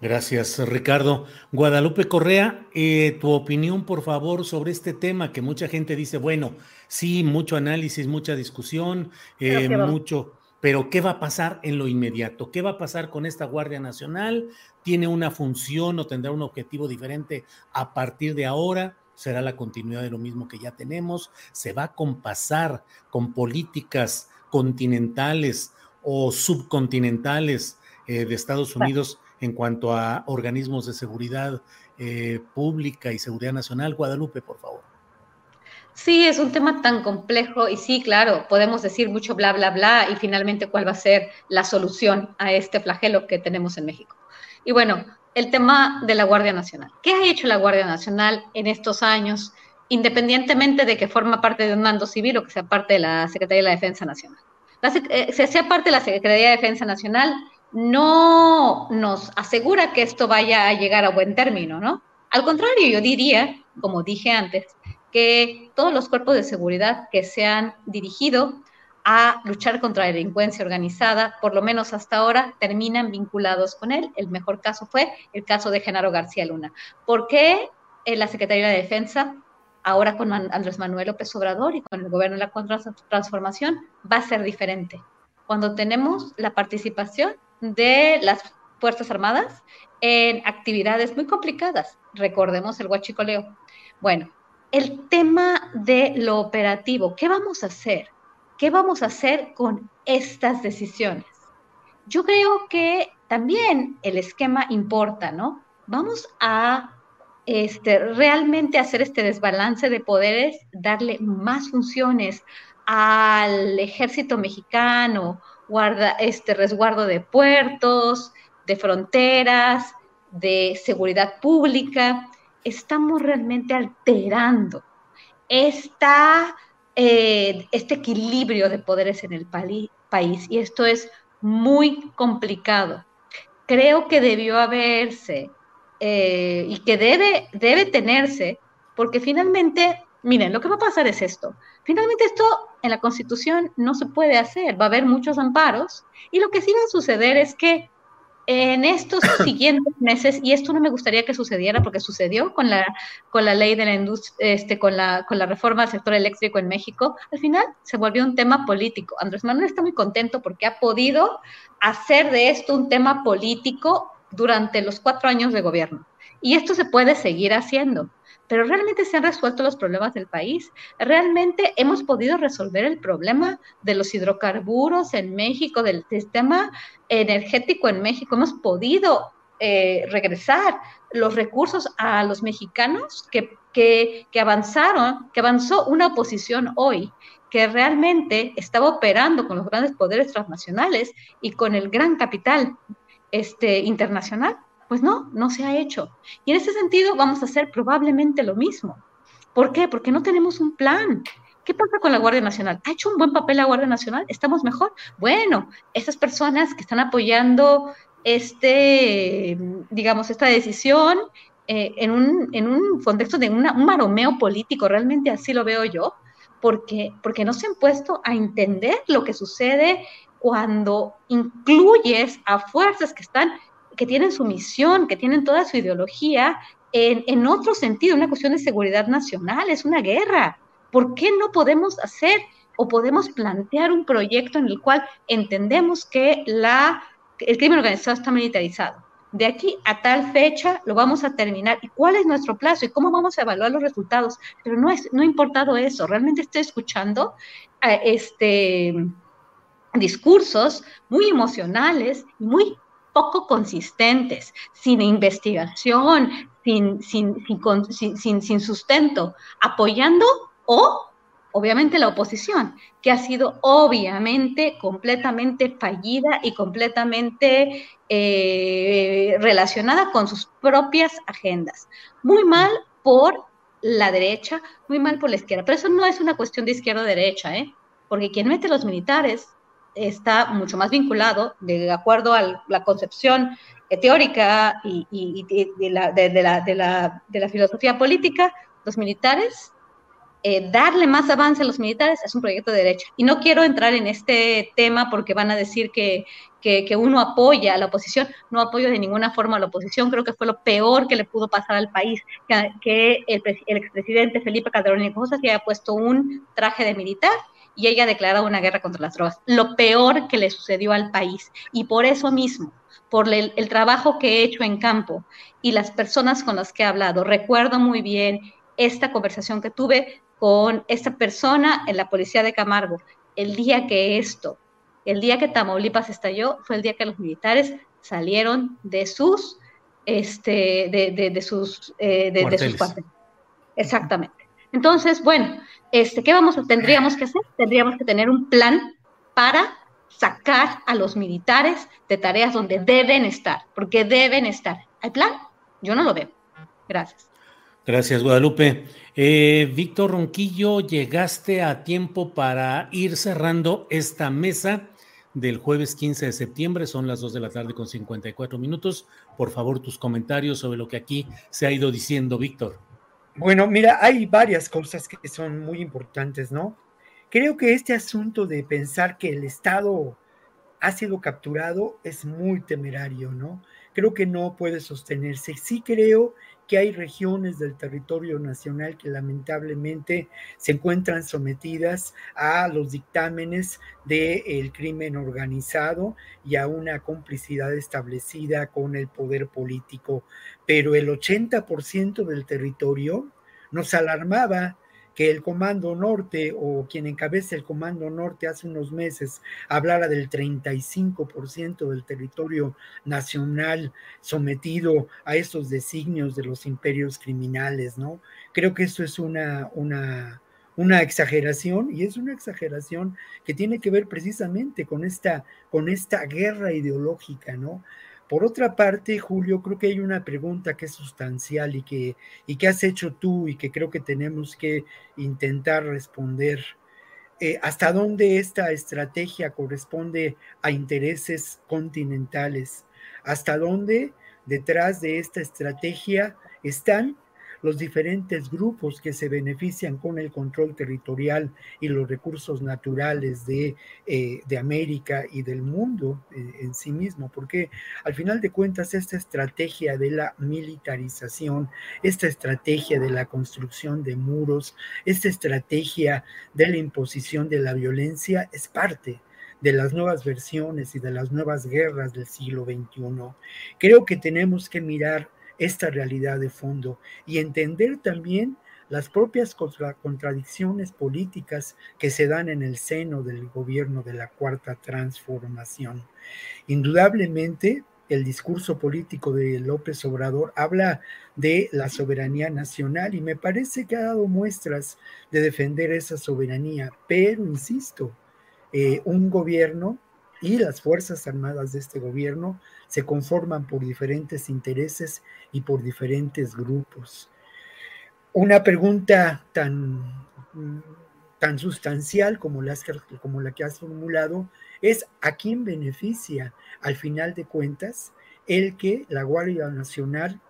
Gracias, Ricardo. Guadalupe Correa, eh, tu opinión, por favor, sobre este tema que mucha gente dice, bueno, sí, mucho análisis, mucha discusión, eh, mucho, pero ¿qué va a pasar en lo inmediato? ¿Qué va a pasar con esta Guardia Nacional? ¿Tiene una función o tendrá un objetivo diferente a partir de ahora? ¿Será la continuidad de lo mismo que ya tenemos? ¿Se va a compasar con políticas continentales o subcontinentales eh, de Estados Unidos en cuanto a organismos de seguridad eh, pública y seguridad nacional? Guadalupe, por favor. Sí, es un tema tan complejo y sí, claro, podemos decir mucho bla, bla, bla y finalmente cuál va a ser la solución a este flagelo que tenemos en México. Y bueno, el tema de la Guardia Nacional. ¿Qué ha hecho la Guardia Nacional en estos años, independientemente de que forma parte de un mando civil o que sea parte de la Secretaría de la Defensa Nacional? Eh, sea parte de la Secretaría de Defensa Nacional, no nos asegura que esto vaya a llegar a buen término, ¿no? Al contrario, yo diría, como dije antes, que todos los cuerpos de seguridad que se han dirigido a luchar contra la delincuencia organizada, por lo menos hasta ahora, terminan vinculados con él. El mejor caso fue el caso de Genaro García Luna. ¿Por qué la Secretaría de Defensa, ahora con Andrés Manuel López Obrador y con el gobierno de la transformación, va a ser diferente? Cuando tenemos la participación de las Fuerzas Armadas en actividades muy complicadas. Recordemos el huachicoleo. Bueno, el tema de lo operativo, ¿qué vamos a hacer? ¿Qué vamos a hacer con estas decisiones? Yo creo que también el esquema importa, ¿no? Vamos a este, realmente hacer este desbalance de poderes, darle más funciones al ejército mexicano, guarda, este resguardo de puertos, de fronteras, de seguridad pública, estamos realmente alterando esta, eh, este equilibrio de poderes en el país y esto es muy complicado. Creo que debió haberse eh, y que debe, debe tenerse, porque finalmente, miren, lo que va a pasar es esto. Finalmente esto en la Constitución no se puede hacer, va a haber muchos amparos y lo que sí va a suceder es que en estos (coughs) siguientes meses, y esto no me gustaría que sucediera porque sucedió con la, con la ley de la industria, este, con, la, con la reforma del sector eléctrico en México, al final se volvió un tema político. Andrés Manuel está muy contento porque ha podido hacer de esto un tema político durante los cuatro años de gobierno. Y esto se puede seguir haciendo pero realmente se han resuelto los problemas del país. Realmente hemos podido resolver el problema de los hidrocarburos en México, del sistema energético en México. Hemos podido eh, regresar los recursos a los mexicanos que, que, que avanzaron, que avanzó una oposición hoy que realmente estaba operando con los grandes poderes transnacionales y con el gran capital este, internacional pues no, no se ha hecho. Y en ese sentido vamos a hacer probablemente lo mismo. ¿Por qué? Porque no tenemos un plan. ¿Qué pasa con la Guardia Nacional? ¿Ha hecho un buen papel la Guardia Nacional? ¿Estamos mejor? Bueno, esas personas que están apoyando este, digamos, esta decisión eh, en, un, en, un, contexto de un maromeo político, realmente así lo veo yo, porque, porque no se han puesto a entender lo que sucede cuando incluyes a fuerzas que están que tienen su misión, que tienen toda su ideología en, otro sentido, una cuestión de seguridad nacional, es una guerra. ¿Por qué no podemos hacer o podemos plantear un proyecto en el cual entendemos que la, el crimen organizado está militarizado? De aquí a tal fecha lo vamos a terminar. ¿Y cuál es nuestro plazo? ¿Y cómo vamos a evaluar los resultados? Pero no, es, no ha importado eso. Realmente estoy escuchando eh, este, discursos muy emocionales muy poco consistentes, sin investigación, sin, sin, sin, sin, sustento, apoyando o obviamente la oposición, que ha sido obviamente completamente fallida y completamente eh, relacionada con sus propias agendas. Muy mal por la derecha, muy mal por la izquierda, pero eso no es una cuestión de izquierda o derecha, ¿eh? porque quien mete los militares está mucho más vinculado, de acuerdo a la concepción teórica y, de, la, de, la, filosofía política, los militares, eh, darle más avance a los militares es un proyecto de derecha. Y no quiero entrar en este tema porque van a decir que, que, uno apoya a la oposición. No apoyo de ninguna forma a la oposición. Creo que fue lo peor que le pudo pasar al país, que, el, el expresidente Felipe Calderón y Cosas haya puesto un traje de militar y ella ha declarado una guerra contra las drogas. Lo peor que le sucedió al país. Y por eso mismo, por el, trabajo que he hecho en campo y las personas con las que he hablado, recuerdo muy bien esta conversación que tuve con esta persona en la policía de Camargo. El día que esto, el día que Tamaulipas estalló, fue el día que los militares salieron de sus, este, de, sus, eh, de, sus cuarteles. Exactamente. Entonces, bueno, este, ¿qué vamos, tendríamos que hacer? Tendríamos que tener un plan para sacar a los militares de tareas donde deben estar, porque deben estar. ¿Hay plan? Yo no lo veo. Gracias. Gracias, Guadalupe. Eh, Víctor Ronquillo, llegaste a tiempo para ir cerrando esta mesa del jueves 15 de septiembre. Son las 2 de la tarde con 54 minutos. Por favor, tus comentarios sobre lo que aquí se ha ido diciendo, Víctor. Bueno, mira, hay varias cosas que son muy importantes, ¿no? Creo que este asunto de pensar que el Estado ha sido capturado es muy temerario, ¿no? Creo que no puede sostenerse. Sí creo que hay regiones del territorio nacional que lamentablemente se encuentran sometidas a los dictámenes del crimen organizado y a una complicidad establecida con el poder político pero el 80% del territorio nos alarmaba que el Comando Norte o quien encabeza el Comando Norte hace unos meses hablara del 35% del territorio nacional sometido a esos designios de los imperios criminales, ¿no? Creo que eso es una, una, una exageración y es una exageración que tiene que ver precisamente con esta, con esta guerra ideológica, ¿no? Por otra parte, Julio, creo que hay una pregunta que es sustancial y que, y que has hecho tú y que creo que tenemos que intentar responder. Eh, ¿Hasta dónde esta estrategia corresponde a intereses continentales? ¿Hasta dónde detrás de esta estrategia están los diferentes grupos que se benefician con el control territorial y los recursos naturales de, eh, de América y del mundo eh, en sí mismo, porque al final de cuentas esta estrategia de la militarización, esta estrategia de la construcción de muros, esta estrategia de la imposición de la violencia es parte de las nuevas versiones y de las nuevas guerras del siglo XXI. Creo que tenemos que mirar esta realidad de fondo y entender también las propias contradicciones políticas que se dan en el seno del gobierno de la cuarta transformación. Indudablemente, el discurso político de López Obrador habla de la soberanía nacional y me parece que ha dado muestras de defender esa soberanía, pero insisto, eh, un gobierno y las Fuerzas Armadas de este gobierno se conforman por diferentes intereses y por diferentes grupos. Una pregunta tan, tan sustancial como, como la que has formulado es a quién beneficia al final de cuentas el que la Guardia Nacional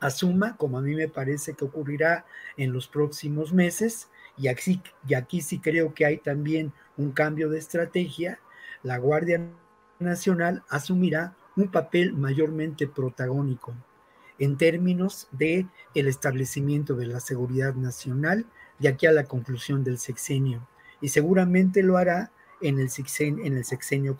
asuma, como a mí me parece que ocurrirá en los próximos meses, y aquí, y aquí sí creo que hay también un cambio de estrategia, la Guardia Nacional asumirá un papel mayormente protagónico en términos de el establecimiento de la seguridad nacional de aquí a la conclusión del sexenio y seguramente lo hará en el sexenio,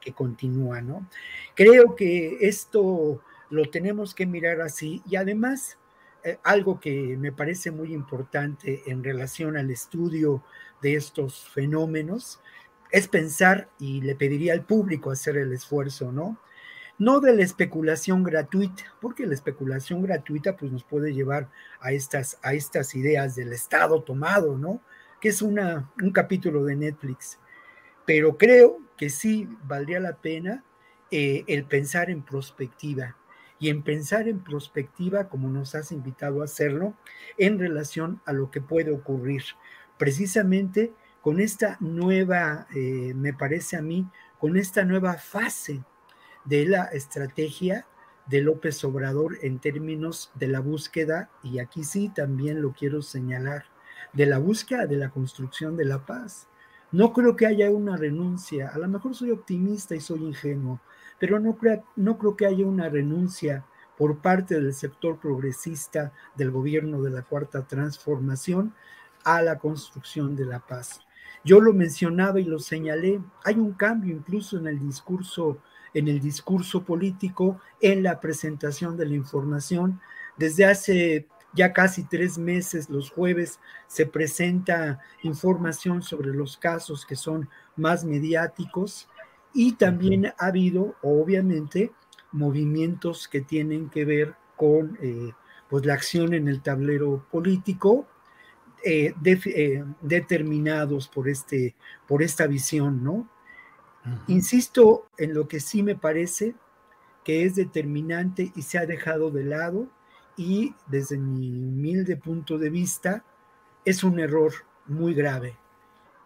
que continúa, ¿no? Creo que esto lo tenemos que mirar así y además eh, algo que me parece muy importante en relación al estudio de estos fenómenos es pensar, y le pediría al público hacer el esfuerzo, ¿no? No de la especulación gratuita, porque la especulación gratuita pues nos puede llevar a estas, a estas ideas del Estado tomado, ¿no? Que es una, un capítulo de Netflix. Pero creo que sí valdría la pena eh, el pensar en prospectiva y en pensar en prospectiva como nos has invitado a hacerlo en relación a lo que puede ocurrir. Precisamente con esta nueva, eh, me parece a mí, con esta nueva fase de la estrategia de López Obrador en términos de la búsqueda, y aquí sí también lo quiero señalar, de la búsqueda de la construcción de la paz. No creo que haya una renuncia, a lo mejor soy optimista y soy ingenuo, pero no no creo que haya una renuncia por parte del sector progresista del gobierno de la Cuarta Transformación a la construcción de la paz. Yo lo mencionaba y lo señalé, hay un cambio incluso en el discurso en el discurso político, en la presentación de la información. Desde hace ya casi tres meses, los jueves, se presenta información sobre los casos que son más mediáticos y también ha habido, obviamente, movimientos que tienen que ver con eh, pues la acción en el tablero político eh, eh, determinados por, este, por esta visión, ¿no? Insisto en lo que sí me parece que es determinante y se ha dejado de lado y desde mi humilde punto de vista es un error muy grave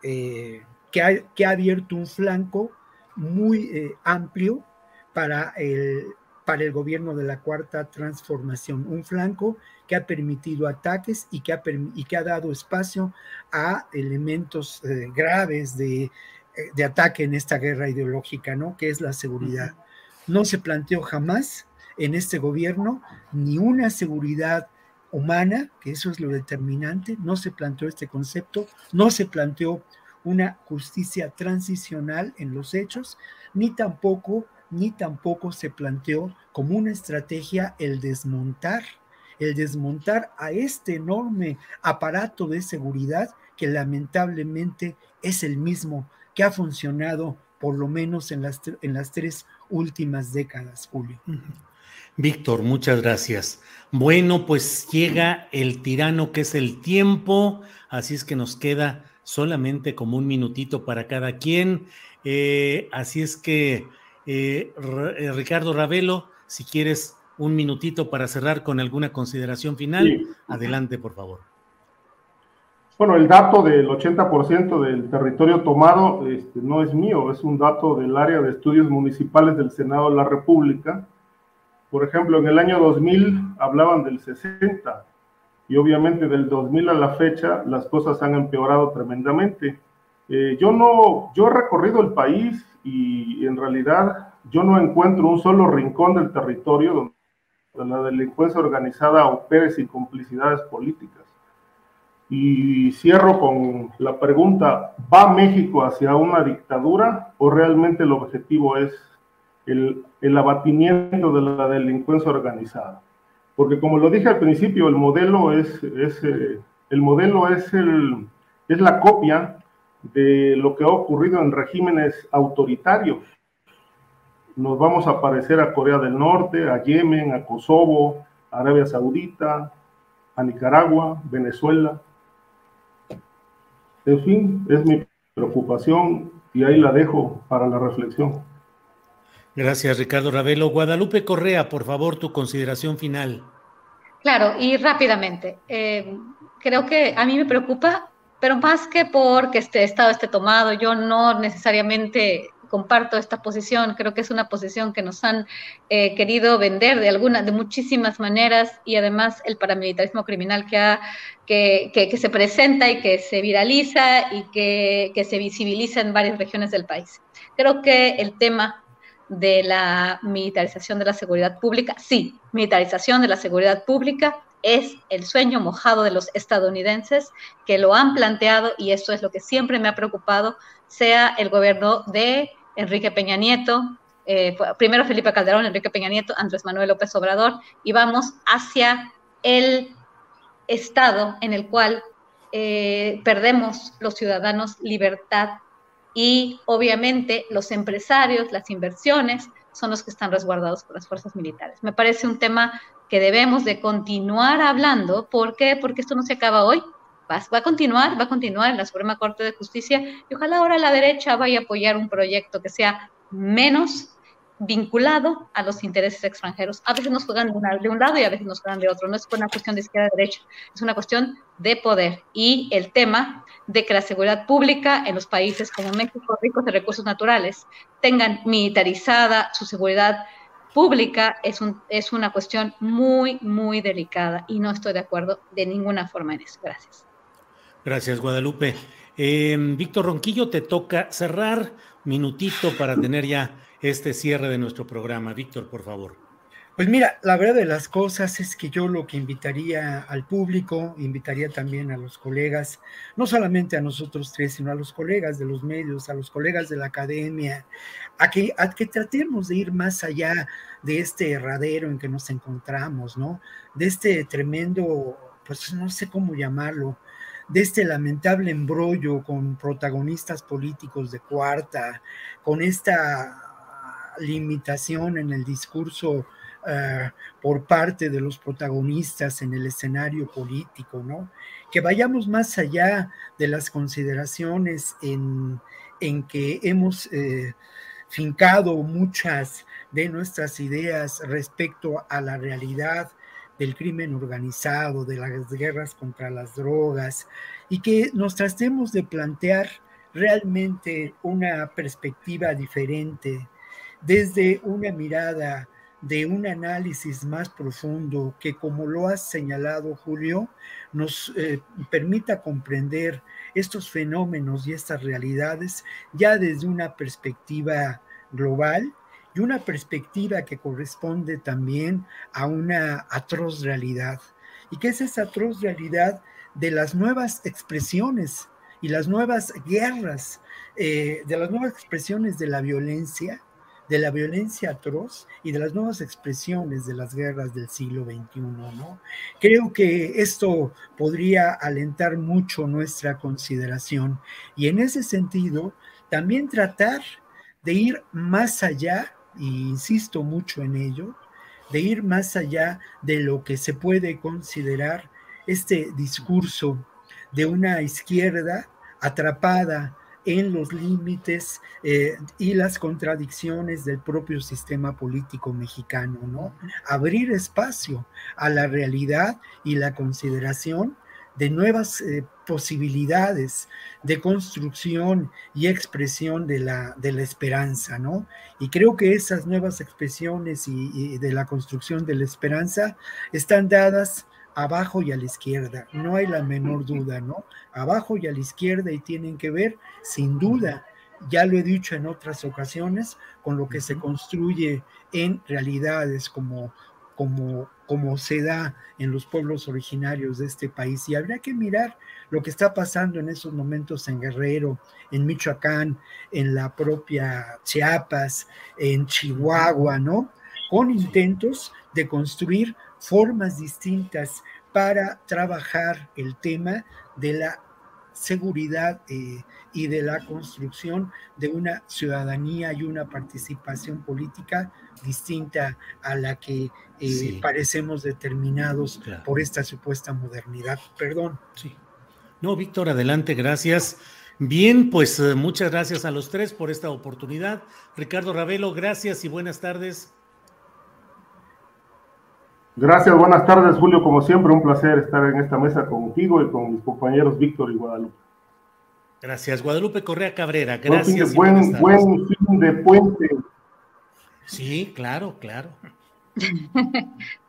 eh, que, ha, que, ha, abierto un flanco muy amplio para el, para el gobierno de la cuarta transformación, un flanco que ha permitido ataques y que ha, y que ha dado espacio a elementos eh, graves eh, de, ataque en esta guerra ideológica, ¿no? Que es la seguridad. No se planteó jamás en este gobierno ni una seguridad humana, que eso es lo determinante, no se planteó este concepto, no se planteó una justicia transicional en los hechos, ni tampoco ni tampoco se planteó como una estrategia el desmontar, el desmontar a este enorme aparato de seguridad que lamentablemente es el mismo que ha funcionado por lo menos en las, en las tres últimas décadas, Julio. Víctor, muchas gracias. Bueno, pues llega el tirano que es el tiempo, así es que nos queda solamente como un minutito para cada quien. Eh, así es que, eh, eh, Ricardo Ravelo, si quieres un minutito para cerrar con alguna consideración final, adelante, por favor. Bueno, el dato del 80% del territorio tomado este, no es mío, es un dato del área de estudios municipales del Senado de la República. Por ejemplo, en el año 2000 hablaban del 60 y obviamente del 2000 a la fecha las cosas han empeorado tremendamente. Eh, yo no, yo he recorrido el país y en realidad yo no encuentro un solo rincón del territorio donde la delincuencia organizada opere sin complicidades políticas. Y cierro con la pregunta, ¿va México hacia una dictadura o realmente el objetivo es el, el abatimiento de la delincuencia organizada? Porque como lo dije al principio, el modelo es, es eh, el modelo es, el, es la copia de lo que ha ocurrido en regímenes autoritarios. Nos vamos a parecer a Corea del Norte, a Yemen, a Kosovo, a Arabia Saudita, a Nicaragua, Venezuela. En fin, es mi preocupación y ahí la dejo para la reflexión. Gracias, Ricardo Ravelo. Guadalupe Correa, por favor, tu consideración final. Claro, y rápidamente. Eh, creo que a mí me preocupa, pero más que porque este Estado esté tomado, yo no necesariamente comparto esta posición, creo que es una posición que nos han eh, querido vender de alguna, de muchísimas maneras y además el paramilitarismo criminal que, ha, que, que, se presenta y que se viraliza y que, que se visibiliza en varias regiones del país. Creo que el tema de la militarización de la seguridad pública, sí, militarización de la seguridad pública es el sueño mojado de los estadounidenses que lo han planteado y eso es lo que siempre me ha preocupado, sea el gobierno de Enrique Peña Nieto, eh, primero Felipe Calderón, Enrique Peña Nieto, Andrés Manuel López Obrador, y vamos hacia el estado en el cual eh, perdemos los ciudadanos libertad y obviamente los empresarios, las inversiones, son los que están resguardados por las fuerzas militares. Me parece un tema que debemos de continuar hablando. ¿Por qué? Porque esto no se acaba hoy. Va, va, a continuar, va a continuar en la Suprema Corte de Justicia y ojalá ahora la derecha vaya a apoyar un proyecto que sea menos vinculado a los intereses extranjeros. A veces nos juegan de, un lado y a veces nos juegan de otro. No es una cuestión de izquierda derecha, es una cuestión de poder. Y el tema de que la seguridad pública en los países como México, ricos de recursos naturales, tengan militarizada su seguridad pública es, un, es una cuestión muy, muy delicada y no estoy de acuerdo de ninguna forma en eso. Gracias. Gracias, Guadalupe. Eh, Víctor Ronquillo, te toca cerrar minutito para tener ya este cierre de nuestro programa. Víctor, por favor. Pues mira, la verdad de las cosas es que yo lo que invitaría al público, invitaría también a los colegas, no solamente a nosotros tres, sino a los colegas de los medios, a los colegas de la academia, a que, a que tratemos de ir más allá de este herradero en que nos encontramos, ¿no? De este tremendo, pues no sé cómo llamarlo, de este lamentable embrollo con protagonistas políticos de cuarta, con esta limitación en el discurso eh, por parte de los protagonistas en el escenario político, ¿no? Que vayamos más allá de las consideraciones en, en que hemos eh, fincado muchas de nuestras ideas respecto a la realidad del crimen organizado, de las guerras contra las drogas, y que nos tratemos de plantear realmente una perspectiva diferente desde una mirada de un análisis más profundo que, como lo has señalado, Julio, nos eh, permita comprender estos fenómenos y estas realidades ya desde una perspectiva global y una perspectiva que corresponde también a una atroz realidad. ¿Y qué es esa atroz realidad de las nuevas expresiones y las nuevas guerras, eh, de las nuevas expresiones de la violencia de la violencia atroz y de las nuevas expresiones de las guerras del siglo XXI, ¿no? Creo que esto podría alentar mucho nuestra consideración y en ese sentido también tratar de ir más allá, y insisto mucho en ello, de ir más allá de lo que se puede considerar este discurso de una izquierda atrapada en los límites eh, y las contradicciones del propio sistema político mexicano, ¿no? Abrir espacio a la realidad y la consideración de nuevas eh, posibilidades de construcción y expresión de la, de la esperanza, ¿no? Y creo que esas nuevas expresiones y de la construcción de la esperanza están dadas abajo y a la izquierda, no hay la menor duda, ¿no? Abajo y a la izquierda y tienen que ver, sin duda, ya lo he dicho en otras ocasiones, con lo que se construye en realidades como, como, como se da en los pueblos originarios de este país. Y habría que mirar lo que está pasando en esos momentos en Guerrero, en Michoacán, en la propia Chiapas, en Chihuahua, ¿no? Con intentos de construir formas distintas para trabajar el tema de la seguridad eh, y de la construcción de una ciudadanía y una participación política distinta a la que eh, parecemos determinados por esta supuesta modernidad. Perdón. Sí. No, Víctor, adelante, gracias. Bien, pues eh, muchas gracias a los tres por esta oportunidad. Ricardo Ravelo, gracias y buenas tardes. Gracias, buenas tardes, Julio. Como siempre, un placer estar en esta mesa contigo y con mis compañeros Víctor y Guadalupe. Gracias, Guadalupe Correa Cabrera. Gracias. Buen, buen fin de puente. Sí, claro, claro. (laughs)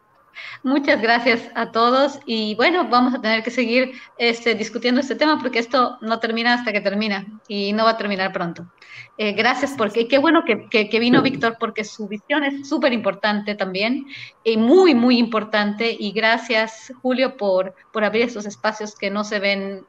Muchas gracias a todos y bueno, vamos a tener que seguir este, discutiendo este tema porque esto no termina hasta que termina y no va a terminar pronto. Eh, gracias porque qué bueno que, que, vino Víctor porque su visión es súper importante también y muy, muy importante y gracias Julio por, por abrir estos espacios que no se ven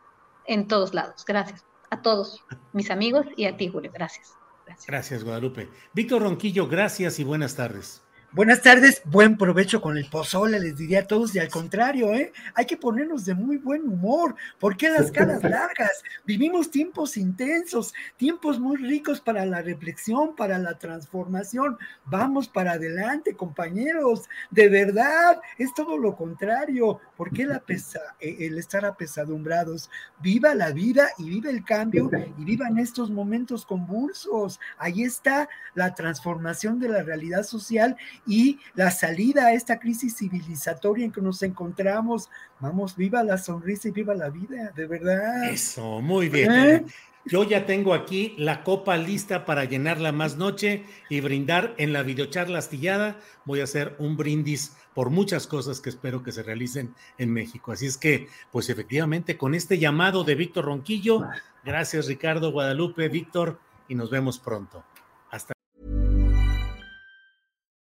en todos lados. Gracias a todos mis amigos y a ti Julio. Gracias. Gracias, gracias Guadalupe. Víctor Ronquillo, gracias y buenas tardes. Buenas tardes, buen provecho con el pozole, les diría a todos, y al contrario, ¿eh? hay que ponernos de muy buen humor, ¿por qué las caras largas? Vivimos tiempos intensos, tiempos muy ricos para la reflexión, para la transformación, vamos para adelante, compañeros, de verdad, es todo lo contrario, ¿por qué la pesa, eh, el estar apesadumbrados? Viva la vida y viva el cambio y vivan estos momentos convulsos, ahí está la transformación de la realidad social y la salida a esta crisis civilizatoria en que nos encontramos. Vamos, viva la sonrisa y viva la vida, de verdad. Eso, muy bien. ¿Eh? Yo ya tengo aquí la copa lista para llenarla más noche y brindar en la videocharla astillada. Voy a hacer un brindis por muchas cosas que espero que se realicen en México. Así es que, pues efectivamente, con este llamado de Víctor Ronquillo, gracias Ricardo Guadalupe, Víctor, y nos vemos pronto.